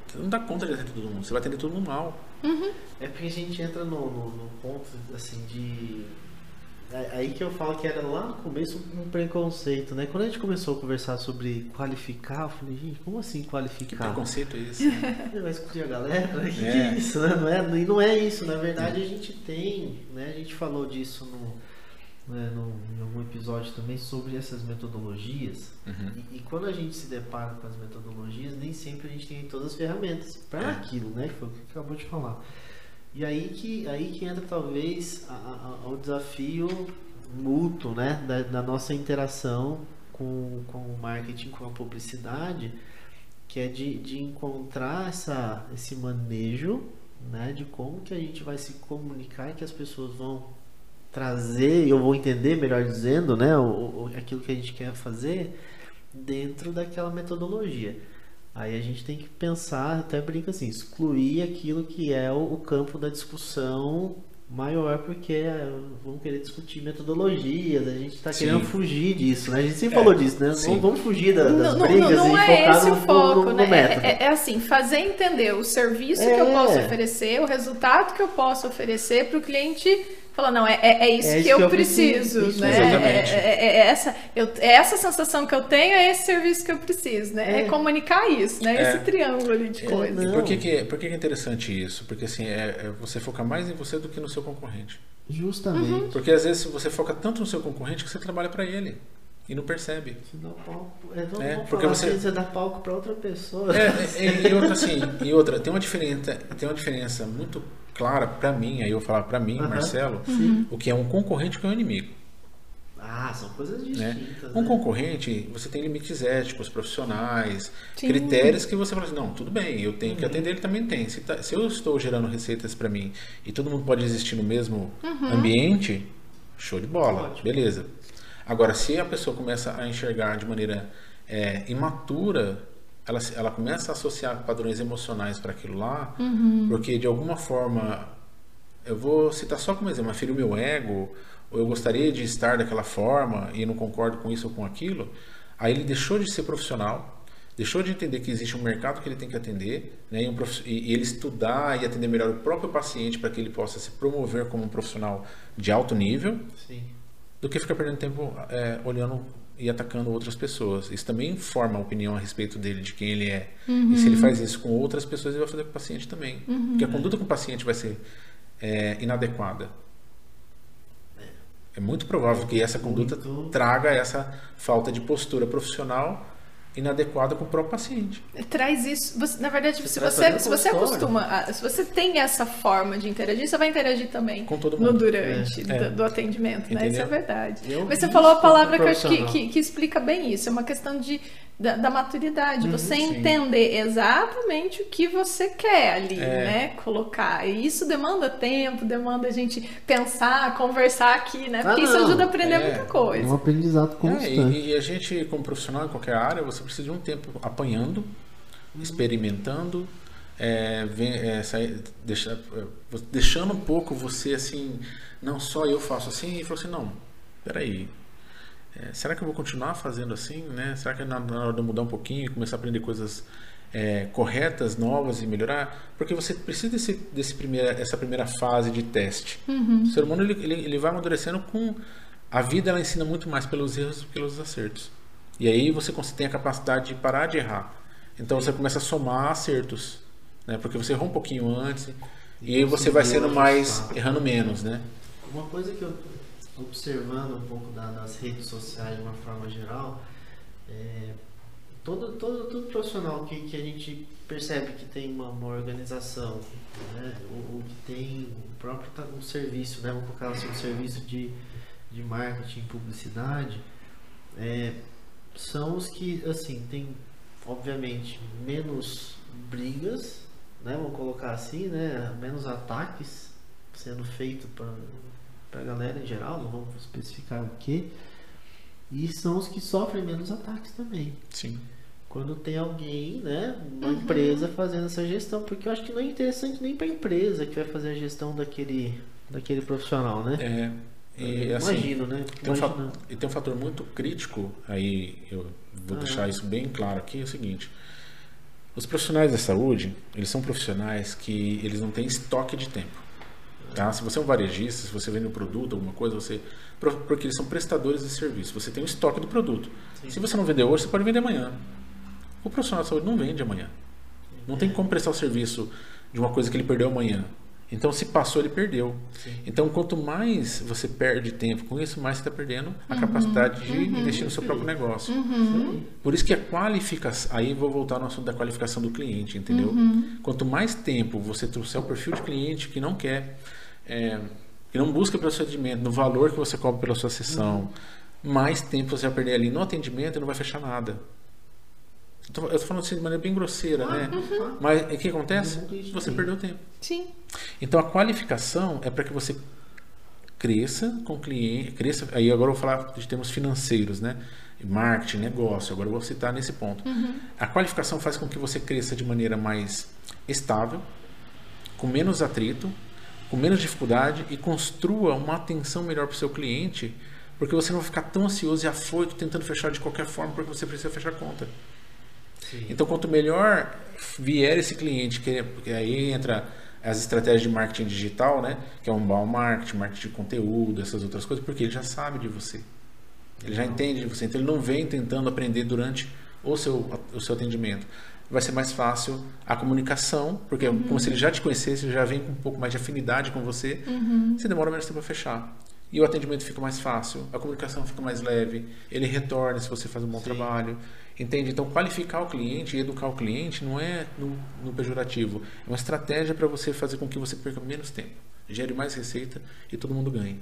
Você não dá conta de atender todo mundo, você vai atender todo mundo mal. É porque a gente entra no, no, no ponto assim de. é Aí que eu falo que era lá no começo um preconceito, né? Quando a gente começou a conversar sobre qualificar, eu falei, gente, como assim Que qualificar? preconceito é esse? Ele vai excluir a galera? Que, que É. é isso, né? Não é, e não é isso, na verdade a gente tem, né? A gente falou disso no, né, no, em algum episódio também sobre essas metodologias. Uhum. E, e quando a gente se depara com as metodologias, nem sempre a gente tem todas as ferramentas para É. aquilo, né? Que foi o que acabou de falar. E aí que, aí que entra talvez a- a- o desafio mútuo, né? Da, da nossa interação com, com o marketing, com a publicidade, que é de, de encontrar essa, esse manejo, né? De como que a gente vai se comunicar e que as pessoas vão trazer, eu vou entender, melhor dizendo, né? O, o- aquilo que a gente quer fazer dentro daquela metodologia. Aí a gente tem que pensar, até brinca assim, excluir aquilo que é o, o campo da discussão maior, porque é, vamos querer discutir metodologias, a gente está querendo fugir disso, né? A gente sempre É, falou disso, né? sim. Vamos, fugir da- das Não, não, brigas não e é focar esse no, o foco, no, no né? método. É, é- é assim, fazer entender o serviço que eu É. posso oferecer, o resultado que eu posso oferecer para o cliente falar, não, é, é, é isso É que isso eu, que eu preciso, preciso, né? exatamente. É, é- é essa, eu, é essa sensação que eu tenho, é esse serviço que eu preciso, né? É, É. comunicar isso, né? É. Esse triângulo ali de É, coisas. E por que, que, por que é interessante isso? Porque assim, é, é você focar mais em você do que no seu concorrente. Justamente. Porque às vezes você foca tanto no seu concorrente que você trabalha para ele e não percebe. Você dá palco, é, vamos, É, vamos porque falar você- assim, você dá palco para outra pessoa. É, *laughs* é, e outra assim, e outra, tem uma diferença, tem uma diferença muito clara para mim, aí eu vou falar para mim, Aham. Marcelo, Sim. o que é um concorrente com um inimigo. Ah, são coisas Né? distintas. Um né? concorrente, você tem limites éticos, profissionais, Sim. critérios que você fala assim, não, tudo bem, eu tenho Uhum. que atender, ele também tem. Se, tá- se eu estou gerando receitas para mim e todo mundo pode existir no mesmo Uhum. ambiente, show de bola, Ótimo. beleza. Agora, se a pessoa começa a enxergar de maneira é, imatura, ela, ela começa a associar padrões emocionais para aquilo lá, Uhum. porque de alguma forma, eu vou citar só como exemplo, feriu meu ego, ou eu gostaria de estar daquela forma e não concordo com isso ou com aquilo, aí ele deixou de ser profissional, deixou de entender que existe um mercado que ele tem que atender, né, e, um e- e ele estudar e atender melhor o próprio paciente para que ele possa se promover como um profissional de alto nível, Sim. Do que ficar perdendo tempo é, olhando e atacando outras pessoas. Isso também forma a opinião a respeito dele, de quem ele é. Uhum. E se ele faz isso com outras pessoas, ele vai fazer com o paciente também. Uhum. Porque a conduta com o paciente vai ser é, inadequada. É muito provável que essa conduta traga essa falta de postura profissional inadequada com o próprio paciente. Traz isso, você, na verdade, você se você, se você acostuma, a, se você tem essa forma de interagir, você vai interagir também com todo mundo. no durante é. do, do, atendimento, Entendeu? né? Isso é verdade. Eu Mas você falou a palavra que eu acho que, que, que, explica bem isso, é uma questão de da, da maturidade, uhum, você sim. entender exatamente o que você quer ali, é. né? Colocar. E isso demanda tempo, demanda a gente pensar, conversar aqui, né? Porque ah, isso ajuda a aprender é. muita coisa. É um aprendizado constante. É, e, e, a gente, como profissional em qualquer área, você precisa de um tempo apanhando, uhum. experimentando, é, vem, é, sair, deixa, deixando um pouco você assim, não só eu faço assim, e falou assim, não, peraí, é, será que eu vou continuar fazendo assim? Né? Será que é na, na hora de mudar um pouquinho e começar a aprender coisas é, corretas, novas e melhorar? Porque você precisa desse, desse primeira, essa primeira fase de teste. Uhum. O ser humano ele, ele, ele vai amadurecendo com. A vida ela ensina muito mais pelos erros do que pelos acertos. E aí você tem a capacidade de parar de errar. Então você começa a somar acertos. Né? Porque você errou um pouquinho antes. E, e aí você vai sendo mais. errando menos, né? Uma coisa que eu observando um pouco da, das redes sociais de uma forma geral, é, todo, todo, todo profissional que, que a gente percebe que tem uma, uma organização, né, ou, ou, que tem o próprio tá, um serviço, né, vamos colocar assim, um serviço de, de marketing, publicidade, é, são os que, assim, tem, obviamente, menos brigas, né, vamos colocar assim, né, menos ataques sendo feitos para para a galera em geral, não vamos especificar o que. E são os que sofrem menos ataques também. Sim. Quando tem alguém, né, uma uhum. empresa fazendo essa gestão, porque eu acho que não é interessante nem para a empresa que vai fazer a gestão daquele, daquele profissional, né? É. E, assim, Imagino, né? Tem um, fator, e tem um fator muito crítico, aí eu vou deixar isso bem claro aqui, é o seguinte. Os profissionais da saúde, eles são profissionais que eles não têm estoque de tempo. Tá? Se você é um varejista, se você vende um produto, alguma coisa, você porque eles são prestadores de serviço. Você tem um estoque do produto. Sim. Se você não vender hoje, você pode vender amanhã. O profissional de saúde não vende amanhã. Não tem como prestar o serviço de uma coisa que ele perdeu amanhã. Então, se passou, ele perdeu. Sim. Então, quanto mais você perde tempo com isso, mais você está perdendo a uhum, capacidade de uhum, investir no seu próprio negócio. Uhum. Por isso que a qualificação. Aí vou voltar no assunto da qualificação do cliente, entendeu? Uhum. Quanto mais tempo você trouxer o perfil de cliente que não quer é, e não busca pelo seu atendimento, no valor que você cobra pela sua sessão, mais tempo você vai perder ali no atendimento e não vai fechar nada. Eu estou falando assim de maneira bem grosseira, né? Uhum. Mas o que acontece? Você perdeu tempo. Sim. Então a qualificação é para que você cresça com o cliente, cresça. Aí agora eu vou falar de termos financeiros, né? Marketing, negócio. Agora eu vou citar nesse ponto. Uhum. A qualificação faz com que você cresça de maneira mais estável, com menos atrito, com menos dificuldade e construa uma atenção melhor para o seu cliente, porque você não vai ficar tão ansioso e afoito tentando fechar de qualquer forma porque você precisa fechar a conta. Sim. Então, quanto melhor vier esse cliente, que, que aí entra as estratégias de marketing digital, né? Que é um bom marketing, marketing de conteúdo, essas outras coisas, porque ele já sabe de você. Ele já entende de você. Então ele não vem tentando aprender durante o seu, o seu atendimento vai ser mais fácil a comunicação, porque uhum. como se ele já te conhecesse, ele já vem com um pouco mais de afinidade com você, uhum. você demora menos tempo a fechar. E o atendimento fica mais fácil, a comunicação fica mais leve, ele retorna se você faz um bom Sim. trabalho. Entende? Então, qualificar o cliente e educar o cliente não é no, no pejorativo, é uma estratégia para você fazer com que você perca menos tempo, gere mais receita e todo mundo ganhe.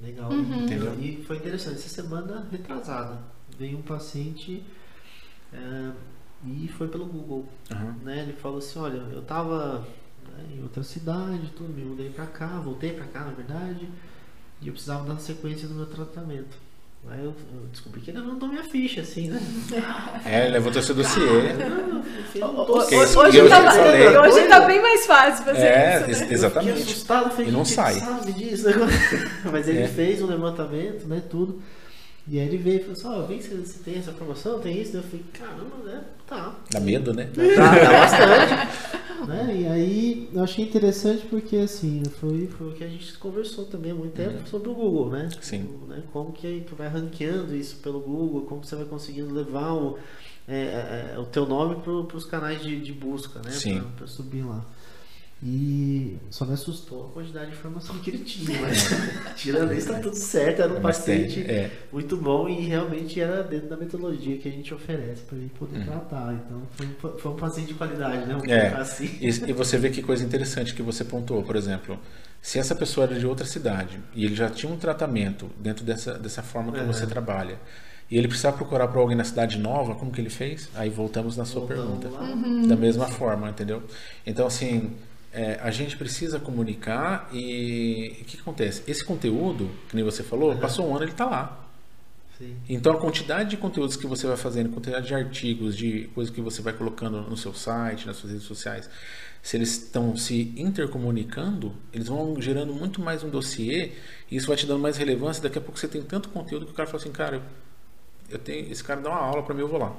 Legal, uhum. entendeu? E foi interessante, essa semana retrasada, veio um paciente. É e foi pelo Google. Uhum. Né? Ele falou assim, olha, eu estava né, em outra cidade, tudo, me mudei para cá, voltei para cá na verdade, e eu precisava dar sequência do meu tratamento. Aí eu, eu descobri que ele levantou minha ficha, assim, né? É, levantou seu dossiê. Hoje, hoje, tá, hoje tá bem mais fácil fazer é, isso. Né? Exatamente. Eu assustado, falei, e não sai. sabe disso? *laughs* Mas ele é. fez um levantamento, né, tudo. E aí ele veio e falou assim, ó, oh, vem se você tem essa promoção, tem isso. Eu falei, caramba, né? Tá. Dá medo, né? Dá, dá bastante. Né? E aí eu achei interessante porque assim, foi, foi o que a gente conversou também há muito tempo Uhum. sobre o Google, né? Sim. O- né? Como que, que vai ranqueando isso pelo Google, como você vai conseguindo levar o, é, é, é, o teu nome para os canais de, de busca, né? Sim. Para subir lá. E só me assustou a quantidade de informação que ele tinha, *laughs* mas tirando isso tá tudo certo, era um É paciente é. muito bom e realmente era dentro da metodologia que a gente oferece para ele poder Uhum. tratar. Então foi, um- foi um paciente de qualidade, né? Vamos É. assim. E, e você vê que coisa interessante que você pontuou, por exemplo, se essa pessoa era de outra cidade e ele já tinha um tratamento dentro dessa, dessa forma que É. você trabalha, e ele precisava procurar por alguém na cidade nova, como que ele fez? Aí voltamos na sua Voltamos pergunta. lá. Da mesma forma, entendeu? Então, assim, é, a gente precisa comunicar e o que, acontece? Esse conteúdo, que nem você falou, passou um ano, ele está lá. Sim. Então a quantidade de conteúdos que você vai fazendo, quantidade de artigos, de coisas que você vai colocando no seu site, nas suas redes sociais, se eles estão se intercomunicando, eles vão gerando muito mais um dossiê e isso vai te dando mais relevância. Daqui a pouco você tem tanto conteúdo que o cara fala assim, cara, eu, eu tenho, esse cara dá uma aula para mim, eu vou lá.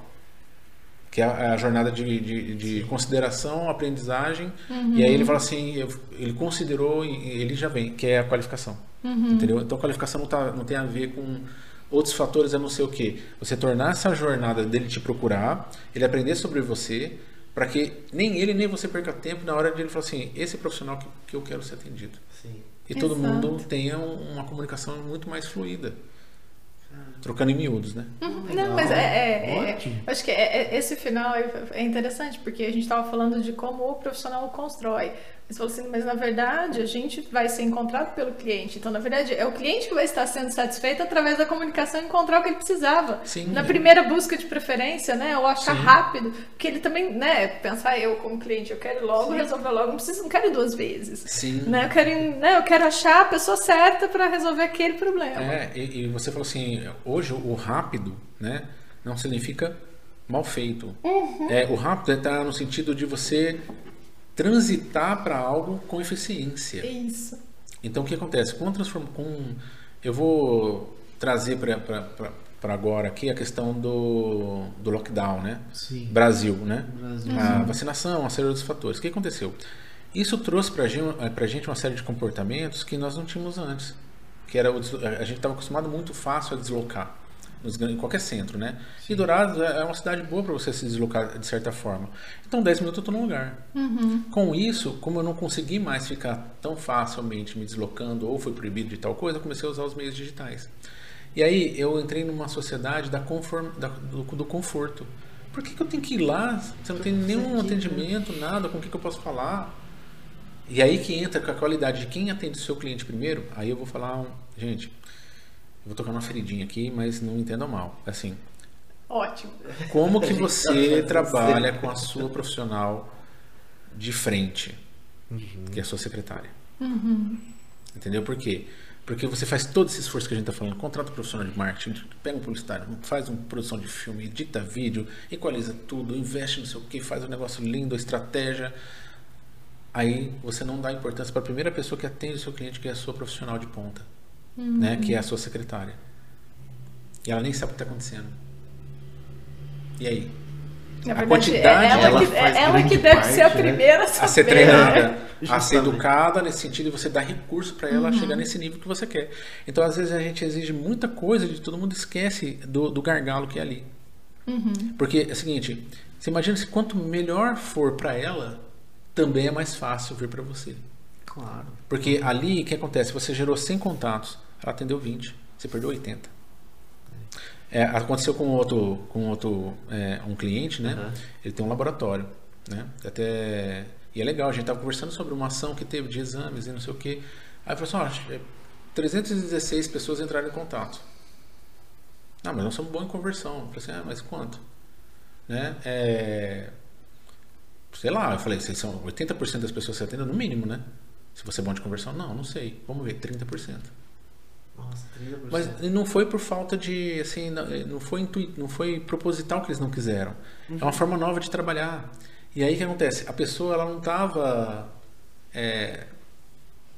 Que é a, é a jornada de, de, de consideração, aprendizagem, e aí ele fala assim, ele considerou e ele já vem, que é a qualificação. Entendeu? Então a qualificação não, tá, não tem a ver com outros fatores a não ser o quê? Você tornar essa jornada dele te procurar, ele aprender sobre você, para que nem ele nem você perca tempo na hora de ele falar assim, esse é profissional que, que eu quero ser atendido. Sim. E todo Exato. mundo tenha um- uma comunicação muito mais fluida. Trocando em miúdos, né? Não, mas é, é- é- acho que é- é- esse final é interessante, porque a gente estava falando de como o profissional constrói. Você falou assim, mas na verdade a gente vai ser encontrado pelo cliente. Então, na verdade, é o cliente que vai estar sendo satisfeito através da comunicação e encontrar o que ele precisava. Sim. Na primeira busca de preferência, né? Ou achar Sim. rápido. Porque ele também, né? Pensar eu como cliente, eu quero logo, resolver logo, não preciso, não quero ir duas vezes. Sim. Né? Eu, quero, né? eu quero achar a pessoa certa para resolver aquele problema. É, e, e você falou assim, hoje o rápido, né, não significa mal feito. É, o rápido está no sentido de você transitar para algo com eficiência. Isso. Então o que acontece? Com transform... com eu vou trazer para agora aqui a questão do, do lockdown, né? Sim. Brasil, né? Brasil. A vacinação, uma série de outros fatores. O que aconteceu? Isso trouxe para a gente uma série de comportamentos que nós não tínhamos antes. Que era a gente estava acostumado muito fácil a deslocar em qualquer centro, né? E Dourados é é uma cidade boa para você se deslocar de certa forma. Então, 10 minutos eu estou num lugar. Com isso, como eu não consegui mais ficar tão facilmente me deslocando ou foi proibido de tal coisa, eu comecei a usar os meios digitais. E aí eu entrei numa sociedade da conform, da- do, do conforto. Por que, que eu tenho que ir lá? Você não tem nenhum né? atendimento, nada, com o que, que eu posso falar? E aí que entra com a qualidade de quem atende o seu cliente primeiro, aí eu vou falar, gente, vou tocar uma feridinha aqui, mas não entendam mal. Assim, Ótimo. como que *laughs* você trabalha com a sua profissional de frente, que é a sua secretária? Entendeu por quê? Porque você faz todo esse esforço que a gente está falando, contrata um profissional de marketing, pega um publicitário, faz uma produção de filme, edita vídeo, equaliza tudo, investe no sei o que, faz um negócio lindo, a estratégia. Aí você não dá importância para a primeira pessoa que atende o seu cliente, que é a sua profissional de ponta, né? que é a sua secretária. E ela nem sabe o que está acontecendo. E aí? Na A verdade, quantidade, é ela, ela que, faz é ela que deve parte, ser a né? primeira a a saber. ser né? treinada, a ser educada nesse sentido e você dar recurso para ela chegar nesse nível que você quer. Então, às vezes, a gente exige muita coisa de todo mundo esquece do, do gargalo que é ali. Porque é o seguinte, você imagina se quanto melhor for para ela, também é mais fácil vir para você. Claro. Porque ali, o que acontece? Você gerou 100 contatos, ela atendeu 20, você perdeu 80. É, aconteceu com outro, com outro é, um cliente, né? Uhum. Ele tem um laboratório, né? Até e é legal. A gente estava conversando sobre uma ação que teve de exames e não sei o quê. Aí falou assim, ó, 316 pessoas entraram em contato. Ah, mas nós somos bons em conversão. Eu falei assim, ah, mas quanto? Né? É, sei lá, eu falei, vocês são 80% das pessoas que você atende, no mínimo, né? Se você é bom de conversão, não, não sei. Vamos ver, 30%. Nossa, 30%. Mas não foi por falta de, assim, não não foi intuito, não foi proposital que eles não quiseram. É uma forma nova de trabalhar. E aí o que acontece? A pessoa ela não estava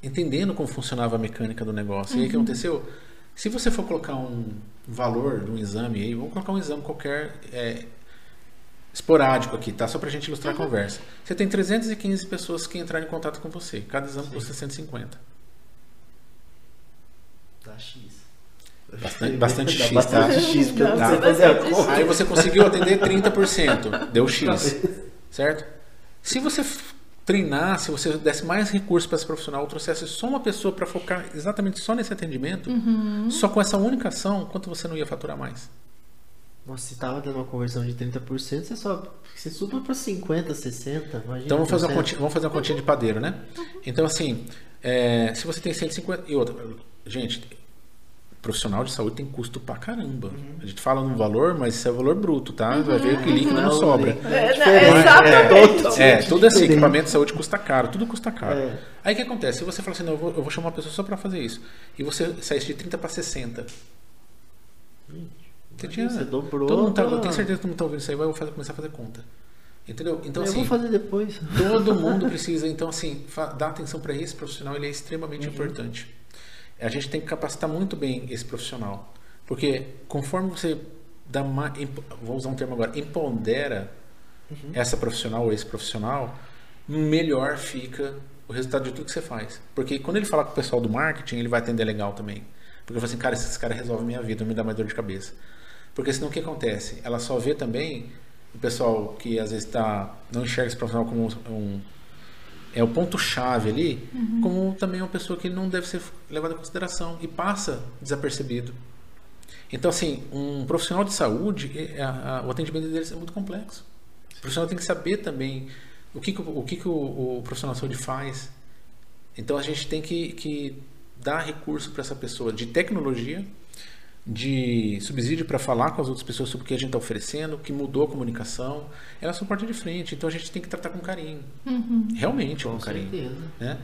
entendendo como funcionava a mecânica do negócio. E aí o que aconteceu? Se você for colocar um valor de um exame aí, vamos colocar um exame qualquer, é, esporádico aqui, tá? Só pra gente ilustrar a conversa. Você tem 315 pessoas que entraram em contato com você. Cada exame custa 150. Tá X. Bastante, bastante Dá X, bastante tá? X, não Dá a conta. Aí você conseguiu atender 30%, deu X, certo? Se você f- treinasse, você desse mais recursos para esse profissional, trouxesse só uma pessoa para focar exatamente só nesse atendimento, só com essa única ação, quanto você não ia faturar mais? Nossa, se tava dando uma conversão de 30%, você só. Você suba pra 50, 60. Imagina. Então vamos fazer uma por continha, vamos fazer uma continha de padeiro, né? Então assim, é, se você tem 150 e outra, gente, profissional de saúde tem custo pra caramba. A gente fala no valor, mas isso é valor bruto, tá? Vai ver que líquido não Não, sobra. É, É todo- É, tudo assim, diferente. equipamento de saúde custa caro, tudo custa caro. É. Aí o que acontece? Se você fala assim, não, eu vou, eu vou chamar uma pessoa só pra fazer isso, e você saísse de 30 para 60. Você, tinha, Você dobrou todo mundo tá, eu pra- tenho certeza que todo mundo tá ouvindo isso aí, vai fazer- começar a fazer conta. Entendeu? Então, eu assim, vou fazer depois. todo mundo *laughs* precisa, então, assim, dar atenção para esse profissional, ele é extremamente importante. A gente tem que capacitar muito bem esse profissional. Porque conforme você dá mais. Vou usar um termo agora, empodera essa profissional ou esse profissional, melhor fica o resultado de tudo que você faz. Porque quando ele falar com o pessoal do marketing, ele vai atender legal também. Porque eu falo assim, cara, esses caras resolvem minha vida, não me dá mais dor de cabeça. Porque senão o que acontece? Ela só vê também o pessoal que às vezes tá, não enxerga esse profissional como um, é o ponto-chave ali, como também uma pessoa que não deve ser levada em consideração e passa desapercebido. Então, assim, um profissional de saúde, é- a- a- o atendimento deles é muito complexo. O profissional tem que saber também o que, que o, o que, que o, o profissional de saúde faz. Então, a gente tem que, que dar recurso para essa pessoa de tecnologia, de subsídio para falar com as outras pessoas sobre o que a gente está oferecendo, que mudou a comunicação. Ela é só porta de frente, então a gente tem que tratar com carinho. Realmente com, Com carinho. certeza. Né?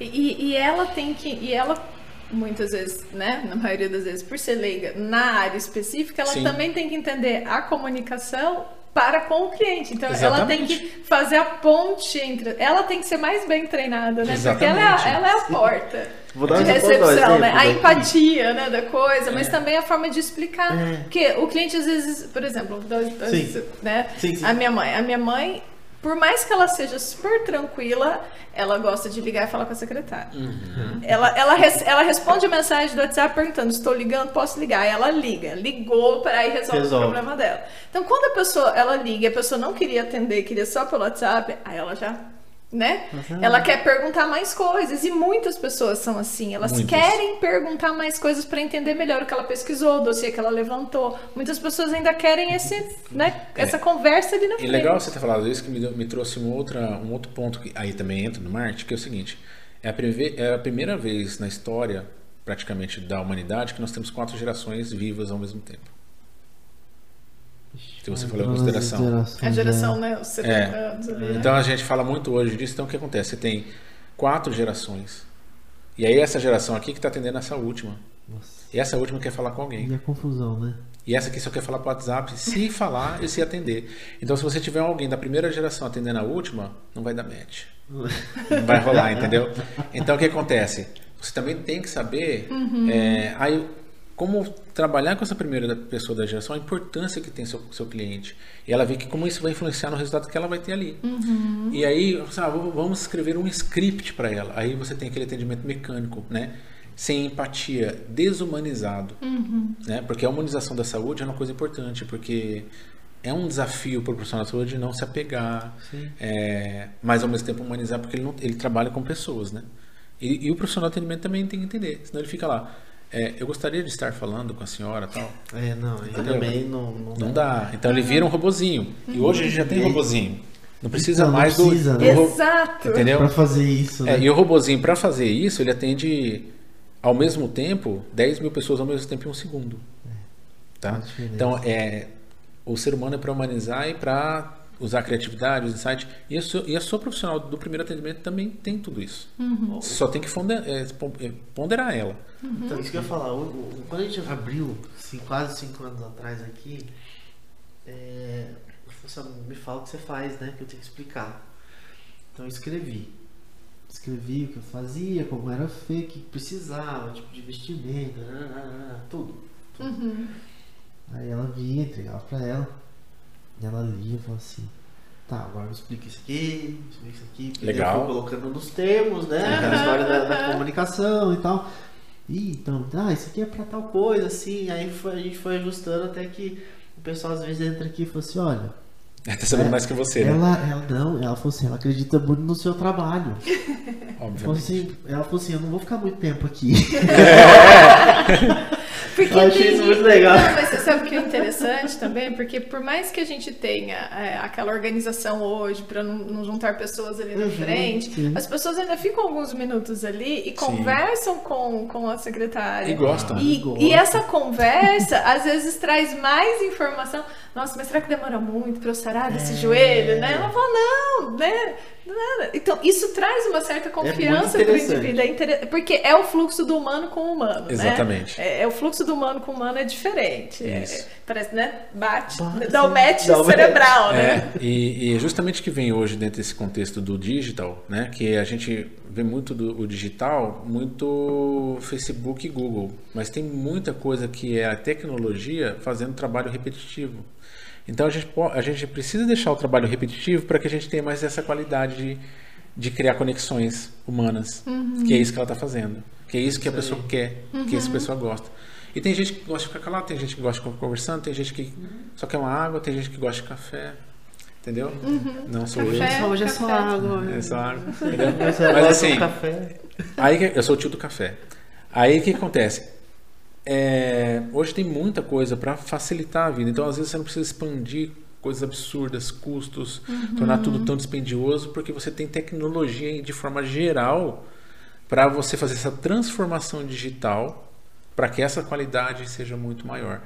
E, e ela tem que. E ela, muitas vezes, né? Na maioria das vezes, por ser leiga na área específica, ela Sim. também tem que entender a comunicação para com o cliente. Então, ela tem Exatamente. que fazer a ponte entre. Ela tem que ser mais bem treinada, né? Porque ela é, Exatamente. a, ela é a porta. Vou dar de recepção, né? A empatia, né, da coisa, mas É. também a forma de explicar. É. Porque o cliente, às vezes, por exemplo, vou dar- Sim. né? Sim, sim. A minha mãe, a minha mãe, por mais que ela seja super tranquila, ela gosta de ligar e falar com a secretária. Uhum. Ela, ela, ela responde a mensagem do WhatsApp perguntando: estou ligando, posso ligar? Aí ela liga, ligou para aí resolve, Resolve. o problema dela. Então, quando a pessoa ela liga e a pessoa não queria atender, queria só pelo WhatsApp, aí ela já. Né? Uhum. Ela quer perguntar mais coisas e muitas pessoas são assim. Elas Muitas. querem perguntar mais coisas para entender melhor o que ela pesquisou, o dossiê que ela levantou. Muitas pessoas ainda querem esse, né, essa conversa ali na É. E frente. legal você ter falado isso, que me, me trouxe um, outra, um outro ponto que aí também entra no marketing, que é o seguinte: é a, preve- é a primeira vez na história, praticamente, da humanidade, que nós temos quatro gerações vivas ao mesmo tempo. Se você levar em consideração. A geração, né? Os 70 É. anos ali. né? Então a gente fala muito hoje disso. Então o que acontece? Você tem quatro gerações. E aí essa geração aqui que está atendendo essa última. Nossa. E essa última quer falar com alguém. E a confusão, né? E essa aqui só quer falar para WhatsApp, se *laughs* falar e se atender. Então, se você tiver alguém da primeira geração atendendo a última, não vai dar match. Não vai rolar, *laughs* entendeu? Então, o que acontece? Você também tem que saber é, aí, como trabalhar com essa primeira pessoa da geração, a importância que tem seu, seu cliente. E ela vê que como isso vai influenciar no resultado que ela vai ter ali. E aí, sabe, vamos escrever um script para ela. Aí você tem aquele atendimento mecânico, né? Sem empatia, desumanizado né? Porque a humanização da saúde é uma coisa importante, porque é um desafio para o profissional de saúde não se apegar, é, mas ao mesmo tempo humanizar, porque ele, não, ele trabalha com pessoas, né? E, e o profissional de atendimento também tem que entender, senão ele fica lá. É, eu gostaria de estar falando com a senhora tal. É, não, Entendeu? também não, não, Não dá. Então ele vira um robozinho. E hoje a gente já tem robozinho. Não precisa Então, não mais precisa, do, né? do Exato. Entendeu? Pra fazer isso, né? É, e o robozinho, para fazer isso, ele atende ao mesmo tempo 10 mil pessoas ao mesmo tempo em um segundo. Tá? faz diferença. Então, é, o ser humano é para humanizar e para usar a criatividade, os insights. E a, sua, e a sua profissional do primeiro atendimento também tem tudo isso. Você só tem que é, é, ponderar ela. Então, isso que eu ia falar, o- o- quando a gente abriu, assim, quase cinco anos atrás aqui, é, você me fala o que você faz, né? Que eu tenho que explicar. Então eu escrevi. Escrevi o que eu fazia, como era feito, o que precisava, tipo de vestimenta, nananana, tudo. tudo. Aí ela vinha, entregava pra ela. Ela lia e falou assim, tá, agora eu explico isso aqui, explico isso aqui. porque Legal. Eu fui colocando nos termos, né? A história da, da comunicação e tal. E então, ah, isso aqui é pra tal coisa, assim. Aí foi- a gente foi ajustando até que o pessoal às vezes entra aqui e fala assim, olha, É, *laughs* tá sabendo É, mais que você, né? ela, ela não, ela falou assim, ela acredita muito no seu trabalho. *laughs* Ela falou Obviamente. assim, ela falou assim, eu não vou ficar muito tempo aqui. *laughs* Porque Eu achei isso muito legal. Não, mas você sabe o que é interessante também? Porque por mais que a gente tenha é, aquela organização hoje para não, não juntar pessoas ali na Uhum, frente, sim. as pessoas ainda ficam alguns minutos ali e conversam com, com a secretária. E gostam. E, Gostam. e essa conversa, às vezes, traz mais informação. Nossa, mas será que demora muito para eu sarar desse É. joelho? Né? Ela fala, não, né? Nada. Então, isso traz uma certa confiança para o interessante. indivíduo. É inter- Porque é o fluxo do humano com o humano. né? Exatamente. É, é o fluxo do humano com o humano é diferente. É- Isso. parece, né? Bate, Bate, dá o sim. match Dá o cerebral, né? É, e, e é justamente que vem hoje dentro desse contexto do digital, né? Que a gente vê muito do o digital, muito Facebook e Google, mas tem muita coisa que é a tecnologia fazendo trabalho repetitivo. Então a gente, a gente precisa deixar o trabalho repetitivo para que a gente tenha mais essa qualidade de, de criar conexões humanas, que é isso que ela está fazendo, que é isso que a pessoa quer, que essa pessoa gosta. E tem gente que gosta de ficar calado, tem gente que gosta de ficar conversando, tem gente que só quer uma água, tem gente que gosta de café. Entendeu? Não sou Café. eu. Hoje é só água. É só água. *laughs* Entendeu? Mas, Mas assim, café. aí que- eu sou o tio do café. Aí o que acontece? É, hoje tem muita coisa para facilitar a vida. Então, às vezes, você não precisa expandir coisas absurdas, custos, tornar tudo tão dispendioso, porque você tem tecnologia de forma geral para você fazer essa transformação digital para que essa qualidade seja muito maior.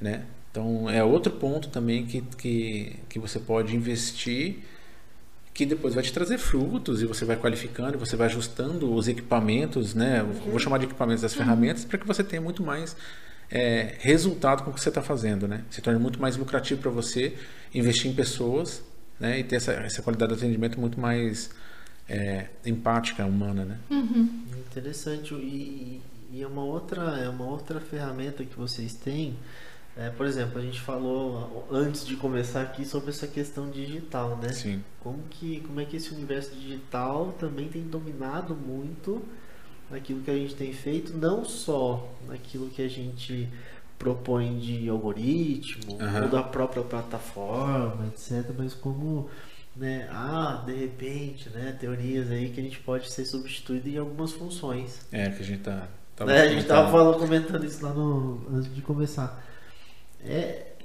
Né? Então, é outro ponto também que, que, que você pode investir que depois vai te trazer frutos e você vai qualificando, e você vai ajustando os equipamentos, né? Eu Vou chamar de equipamentos das ferramentas para que você tenha muito mais é, resultado com o que você está fazendo, né? Se torne muito mais lucrativo para você investir em pessoas, né? E ter essa, essa qualidade de atendimento muito mais é, empática, humana, né? Interessante. E, e é uma outra, é uma outra ferramenta que vocês têm. É, por exemplo, a gente falou antes de começar aqui sobre essa questão digital, né? Sim. Como que, como é que esse universo digital também tem dominado muito naquilo que a gente tem feito, não só naquilo que a gente propõe de algoritmo Aham. ou da própria plataforma, etc, mas como né, ah, de repente, né, teorias aí que a gente pode ser substituído em algumas funções. É, que a gente tá. tava Né, a gente tava falando, comentando isso lá no, antes de começar. É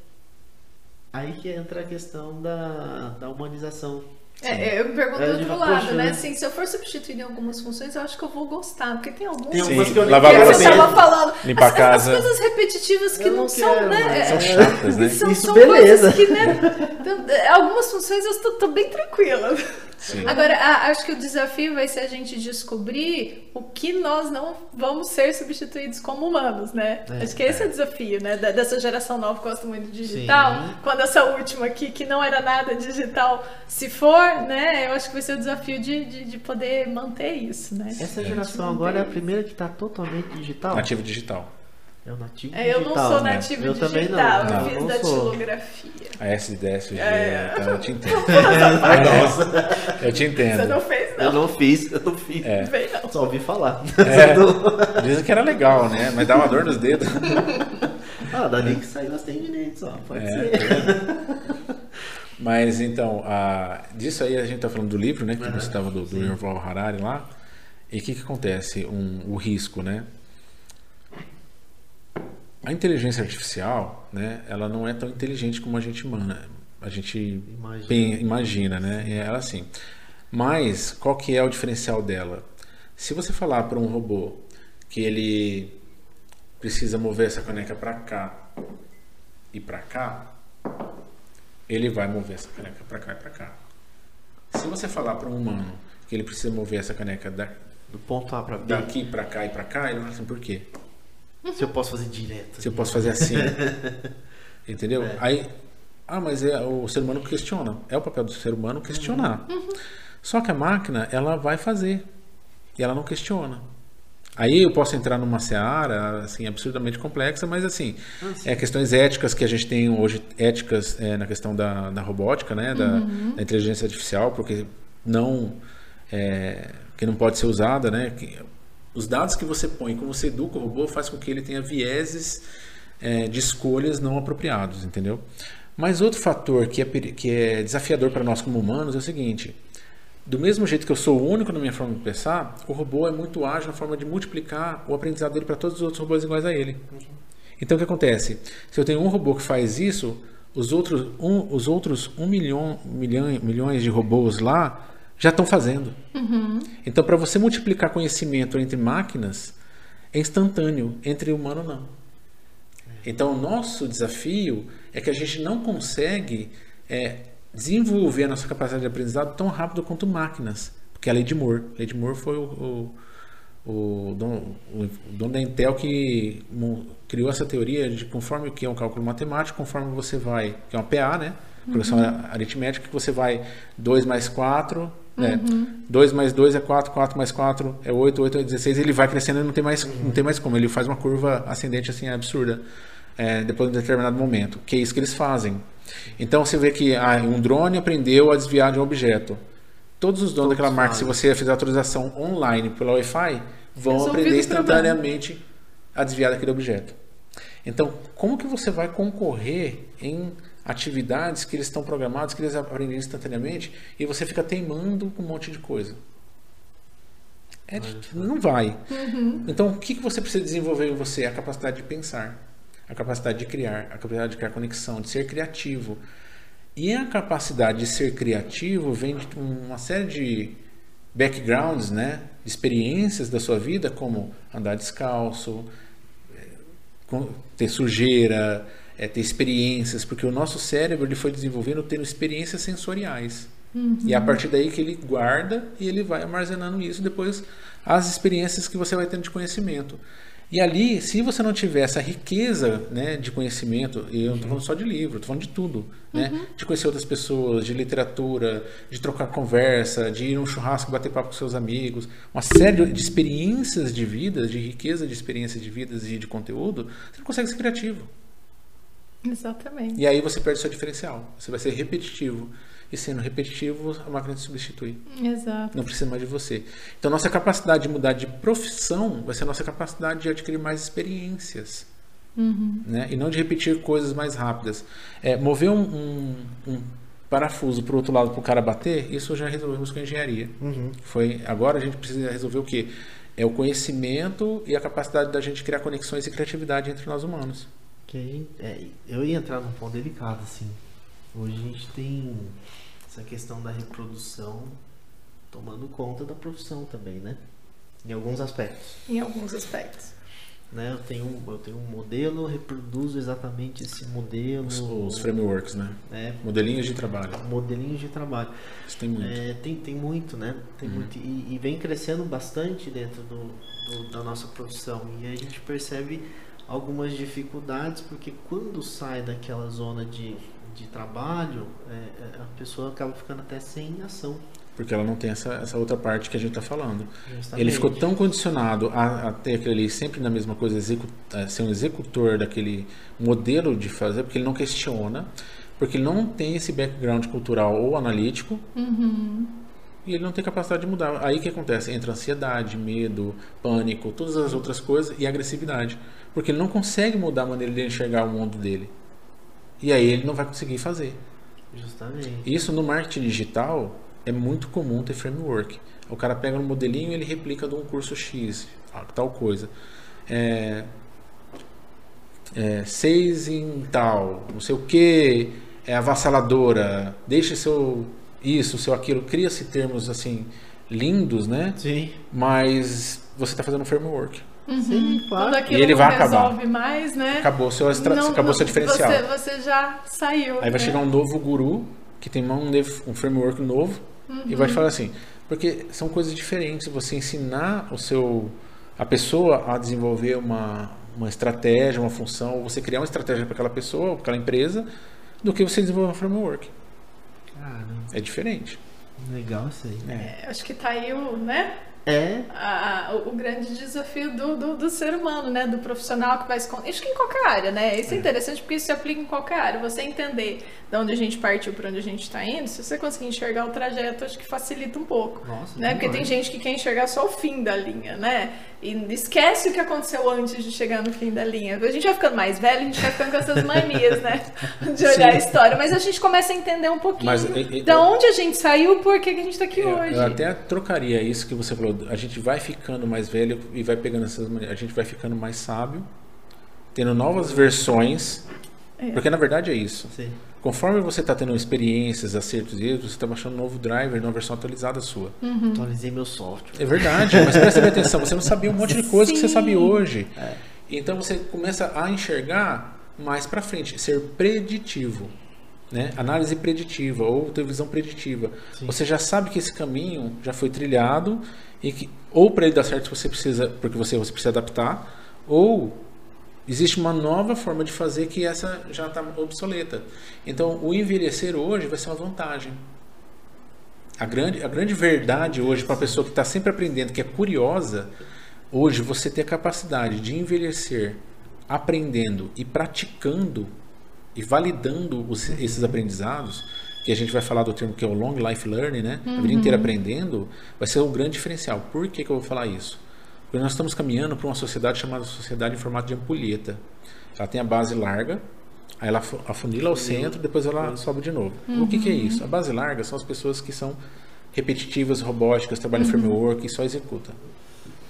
aí que entra a questão da, da humanização. É, eu me pergunto É, do outro lado, poxa, né? né? Assim, se eu for substituir em algumas funções, eu acho que eu vou gostar, porque tem algumas Tem Sim, algumas que eu lavar estava falando. Limpar as, casa. As coisas repetitivas que Eu não, não são, quero, né? é- São chatas, né? São, Isso, são beleza. coisas que, né? então, é, algumas funções eu estou tô bem tranquila. Sim. Agora, a- acho que o desafio vai ser a gente descobrir o que nós não vamos ser substituídos como humanos, né? É, acho que esse é. o desafio, né? Dessa geração nova que gosta muito de digital. Sim. Quando essa última aqui, que não era nada digital, se for, né? Eu acho que vai ser o desafio de, de, de poder manter isso, né? Essa geração agora é a primeira que está totalmente digital. Nativo digital. É o nativo É, eu digital. não sou né? nativo eu digital, também não. eu não, fiz não sou. datilografia. A SDSG, É. então eu te entendo. *laughs* Nossa, Eu te entendo. Você não fez, eu não. não fiz, eu não fiz. É. Vem, não. Só ouvi falar. É, dizem que era legal, né? Mas dá uma dor nos dedos. ah, dali que saiu as tendinites, só. Pode É, ser. Mas então, a, disso aí a gente tá falando do livro, né? Que Aham, você estava do, do. Yuval Harari lá. E o que, que acontece? Um, o risco, né? A inteligência artificial, né? Ela não é tão inteligente como a gente imana, a gente Imagina. pen- imagina, né? É ela assim. Mas qual que é o diferencial dela? Se você falar para um robô que ele precisa mover essa caneca para cá e para cá, ele vai mover essa caneca para cá e para cá. Se você falar para um humano que ele precisa mover essa caneca da- Do ponto A para B. daqui para cá e para cá, ele vai falar assim, por quê? Se eu posso fazer direto. Se eu posso fazer assim. *laughs* Entendeu? É. Aí, ah, mas é, o ser humano questiona. É o papel do ser humano questionar. Só que a máquina, ela vai fazer. E ela não questiona. Aí eu posso entrar numa seara assim absurdamente complexa, mas assim sim. é questões éticas que a gente tem hoje éticas é, na questão da, da robótica, né, da, da inteligência artificial, porque não é, que não pode ser usada, né? que- os dados que você põe, como você educa o robô, faz com que ele tenha vieses é, de escolhas não apropriados, entendeu? Mas outro fator que é, que é desafiador para nós como humanos é o seguinte: do mesmo jeito que eu sou o único na minha forma de pensar, o robô é muito ágil na forma de multiplicar o aprendizado dele para todos os outros robôs iguais a ele. Então o que acontece? Se eu tenho um robô que faz isso, os outros um, os outros um milhão, milhão, milhões de robôs lá já estão fazendo. Então para você multiplicar conhecimento entre máquinas é instantâneo, entre humano não. Então o nosso desafio é que a gente não consegue é, desenvolver a nossa capacidade de aprendizado tão rápido quanto máquinas. Porque é a lei de Moore. A lei de Moore foi o, o, o, dono, o dono da Intel que criou essa teoria de conforme o que é um cálculo matemático, conforme você vai, que é uma PA, né? Progressão aritmética, que você vai 2 mais 4, né? 2 mais 2 é 4, 4 mais 4 é 8, 8 é 16, ele vai crescendo e não tem mais, não tem mais como. Ele faz uma curva ascendente assim absurda é, depois de um determinado momento, que é isso que eles fazem. Então você vê que ah, um drone aprendeu a desviar de um objeto. Todos os donos Todos daquela marca, se fazem. você fizer autorização online pela Wi-Fi, vão Resolvido aprender o problema. instantaneamente a desviar daquele objeto. Então, como que você vai concorrer em atividades que eles estão programados, que eles aprendem instantaneamente, e você fica teimando com um monte de coisa? É, não vai. Então, o que, que você precisa desenvolver em você? A capacidade de pensar, a capacidade de criar, a capacidade de criar conexão, de ser criativo. E a capacidade de ser criativo vem de uma série de backgrounds, né? de experiências da sua vida, como andar descalço, eh, ter sujeira, eh, ter experiências, porque o nosso cérebro ele foi desenvolvendo tendo experiências sensoriais. E é a partir daí que ele guarda e ele vai armazenando isso depois as experiências que você vai tendo de conhecimento. E ali, se você não tiver essa riqueza né, de conhecimento, e eu não estou falando só de livro, estou falando de tudo, né? de conhecer outras pessoas, de literatura, de trocar conversa, de ir num churrasco bater papo com seus amigos, uma série de experiências de vida, de riqueza de experiências de vidas e de conteúdo, você não consegue ser criativo. Exatamente. E aí você perde seu diferencial. Você vai ser repetitivo. E sendo repetitivo, a máquina te substitui. Exato. Não precisa mais de você. Então, nossa capacidade de mudar de profissão vai ser a nossa capacidade de adquirir mais experiências. Né? E não de repetir coisas mais rápidas. É, mover um, um- um parafuso para o outro lado para o cara bater, isso já resolvemos com a engenharia. Uhum. Foi, agora a gente precisa resolver o quê? É o conhecimento e a capacidade da gente criar conexões e criatividade entre nós humanos. Que é, eu ia entrar num ponto delicado, assim. Hoje a gente tem essa questão da reprodução tomando conta da profissão também, né? Em alguns aspectos. Em alguns aspectos. Né? Eu, tenho, um- eu tenho um modelo, eu reproduzo exatamente esse modelo. Os, os frameworks, né? né? Modelinhos de trabalho. Modelinhos de trabalho. Isso tem muito. É, tem, tem muito, né? Tem muito, e, e vem crescendo bastante dentro do, do- da nossa profissão. E a gente percebe algumas dificuldades, porque quando sai daquela zona de, de trabalho, é, é, a pessoa acaba ficando até sem ação. Porque ela não tem essa, essa outra parte que a gente está falando. justamente. Ele ficou tão condicionado a, a ter aquele sempre na mesma coisa, execu, a ser um executor daquele modelo de fazer, porque ele não questiona, porque ele não tem esse background cultural ou analítico. E ele não tem capacidade de mudar. Aí o que acontece? Entra ansiedade, medo, pânico, todas as outras coisas e agressividade. Porque ele não consegue mudar a maneira de enxergar o mundo dele. E aí ele não vai conseguir fazer. Justamente. Isso no marketing digital é muito comum ter framework. O cara pega um modelinho e ele replica de um curso X, tal coisa. É, é, seis em tal, não sei o que, é avassaladora, deixe seu isso, seu aquilo. Cria-se termos assim lindos, né? Sim. Mas você está fazendo um framework. Sim, Quando claro. E ele vai acabar. resolve mais, né? Acabou seu, extra, Não- acabou não- seu diferencial. Você, você já saiu. Aí vai né? chegar um novo guru que tem um, um framework novo e vai te falar assim, porque são coisas diferentes. Você ensinar o seu a pessoa a desenvolver uma, uma estratégia, uma função, ou você criar uma estratégia para aquela pessoa, para aquela empresa, do que você desenvolver um framework. Caramba, É diferente. legal isso aí. É. É, acho que tá aí o, né? É a- o, grande desafio do, do, do ser humano, né? Do profissional que vai se. Acho que em qualquer área, né? Isso é interessante porque isso se aplica em qualquer área. Você entender de onde a gente partiu para onde a gente está indo, se você conseguir enxergar o trajeto, acho que facilita um pouco. Nossa, né? Porque tem gente que quer enxergar só o fim da linha, né? E esquece o que aconteceu antes de chegar no fim da linha. A gente vai ficando mais velho, a gente vai ficando com essas manias, né? *laughs* De olhar a história. Mas a gente começa a entender um pouquinho Mas, de onde a gente saiu, por que que a gente está aqui Eu, hoje. eu até trocaria isso que você falou. A gente vai ficando mais velho e vai pegando essas. A gente vai ficando mais sábio, tendo novas versões. É. Porque na verdade é isso. Sim. Conforme você está tendo experiências, acertos e erros, você está baixando um novo driver, uma versão atualizada sua. Uhum. Atualizei meu software. É verdade, mas presta atenção, você não sabia um monte de coisa que você Sim. sabe hoje. Então você começa a enxergar mais para frente, ser preditivo. Né? Análise preditiva ou ter visão preditiva. Sim. Você já sabe que esse caminho já foi trilhado e que ou para ele dar certo você precisa, porque você, você precisa adaptar, ou existe uma nova forma de fazer que essa já está obsoleta. Então, o envelhecer hoje vai ser uma vantagem. A grande, a grande verdade hoje para a pessoa que está sempre aprendendo, que é curiosa, hoje você ter a capacidade de envelhecer aprendendo e praticando e validando os- esses aprendizados, que a gente vai falar do termo que é o long life learning, né? A vida inteira aprendendo, vai ser o grande diferencial. Por que, que eu vou falar isso? Porque nós estamos caminhando para uma sociedade chamada sociedade em formato de ampulheta. Ela tem a base larga, aí ela afu- afunila ao centro, depois ela sobe de novo. O que, que é isso? A base larga são as pessoas que são repetitivas, robóticas, trabalham em framework e só executa.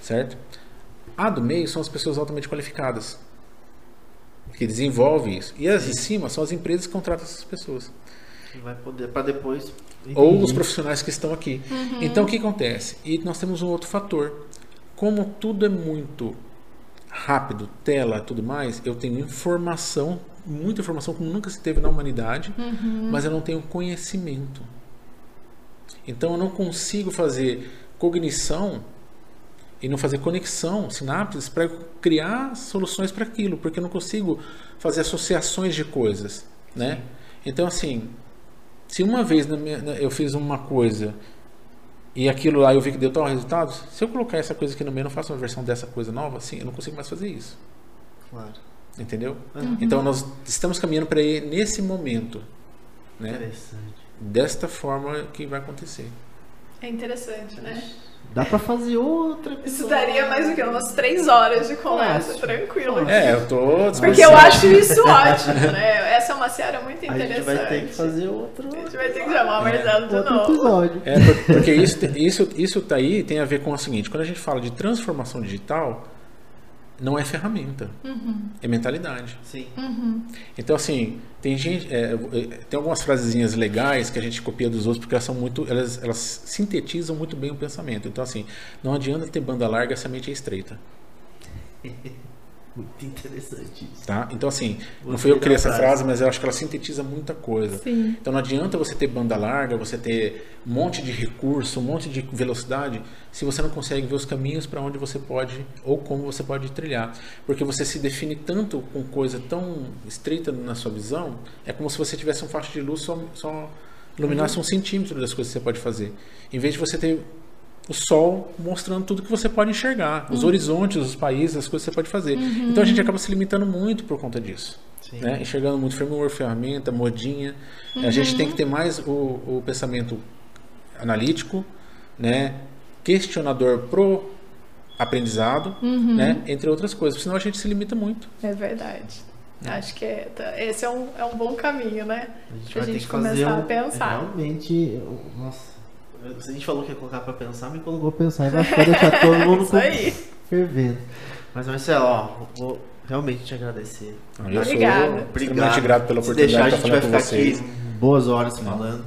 Certo? A do meio são as pessoas altamente qualificadas, que desenvolvem isso. E as de cima são as empresas que contratam essas pessoas vai poder para depois. ou os profissionais que estão aqui. Então o que acontece? E nós temos um outro fator. Como tudo é muito rápido, tela, tudo mais, eu tenho informação, muita informação como nunca se teve na humanidade, mas eu não tenho conhecimento. Então eu não consigo fazer cognição e não fazer conexão, sinapses, para criar soluções para aquilo, porque eu não consigo fazer associações de coisas, né? Então assim, se uma vez na minha- eu fiz uma coisa e aquilo lá eu vi que deu tal resultado, se eu colocar essa coisa aqui no meio, eu não faço uma versão dessa coisa nova, assim, eu não consigo mais fazer isso, Claro. entendeu? Uhum. Então nós estamos caminhando para ir nesse momento, né? Interessante. Desta forma que vai acontecer. É interessante, né? Dá pra fazer outra. Isso daria mais o que? Umas três horas de conversa, tranquilo. É, eu tô Porque eu acho isso *laughs* ótimo, né? Essa é uma seara muito A interessante. gente vai ter que fazer outro. A gente vai ter que chamar o Marcelo de outro novo. episódio. É, por- porque isso, isso, isso tá aí tem a ver com o seguinte: quando a gente fala de transformação digital, não é ferramenta, é mentalidade. Sim. Então, assim, tem gente. é, tem algumas frasezinhas legais que a gente copia dos outros porque elas são muito. Elas, elas sintetizam muito bem o pensamento. Então, assim, não adianta ter banda larga se a mente é estreita. *laughs* Muito interessante isso. Tá? Então, assim, não fui eu que criei essa frase. frase, mas eu acho que ela sintetiza muita coisa. Sim. Então não adianta você ter banda larga, você ter um monte de recurso, um monte de velocidade, se você não consegue ver os caminhos para onde você pode ou como você pode trilhar. Porque você se define tanto com coisa tão estreita na sua visão, é como se você tivesse um faixa de luz só, só iluminasse um centímetro das coisas que você pode fazer. Em vez de você ter o sol mostrando tudo que você pode enxergar, os horizontes, os países, as coisas que você pode fazer. Então a gente acaba se limitando muito por conta disso né? enxergando muito framework, ferramenta, modinha. A gente tem que ter mais o, o pensamento analítico, né? questionador pro aprendizado, né? entre outras coisas, senão a gente se limita muito. É verdade. Acho que é, tá- esse é um, é um bom caminho, né? A gente Pra vai ter gente começar a um- pensar. Realmente, nossa. Se a gente falou que ia colocar pra pensar, me colocou pra pensar e vai ficar deixar todo *laughs* mundo com- aí. fervendo. Mas Marcelo, ó, vou realmente te agradecer. Eu Obrigada. sou extremamente grato pela Se oportunidade deixar, a de gente estar vai falando ficar com aqui vocês. boas horas Não. falando.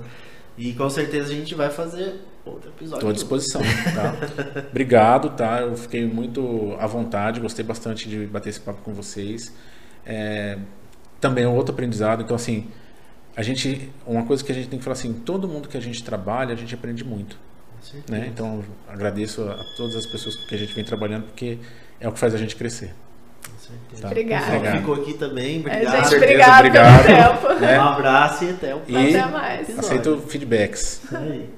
E com certeza a gente vai fazer outro episódio. Estou à disposição, *laughs* tá? Obrigado, tá? Eu fiquei muito à vontade, gostei bastante de bater esse papo com vocês. É, também é outro aprendizado, então assim, a gente, uma coisa que a gente tem que falar assim, todo mundo que a gente trabalha, a gente aprende muito, Com certeza. né? Então, agradeço a todas as pessoas com que a gente vem trabalhando, porque é o que faz a gente crescer. Com certeza. Tá. Obrigada. Obrigado. ficou aqui também. É, Obrigado. gente, certeza, obrigado obrigado. pelo tempo. né? Um abraço e até o E Até mais. aceito feedbacks. Aí.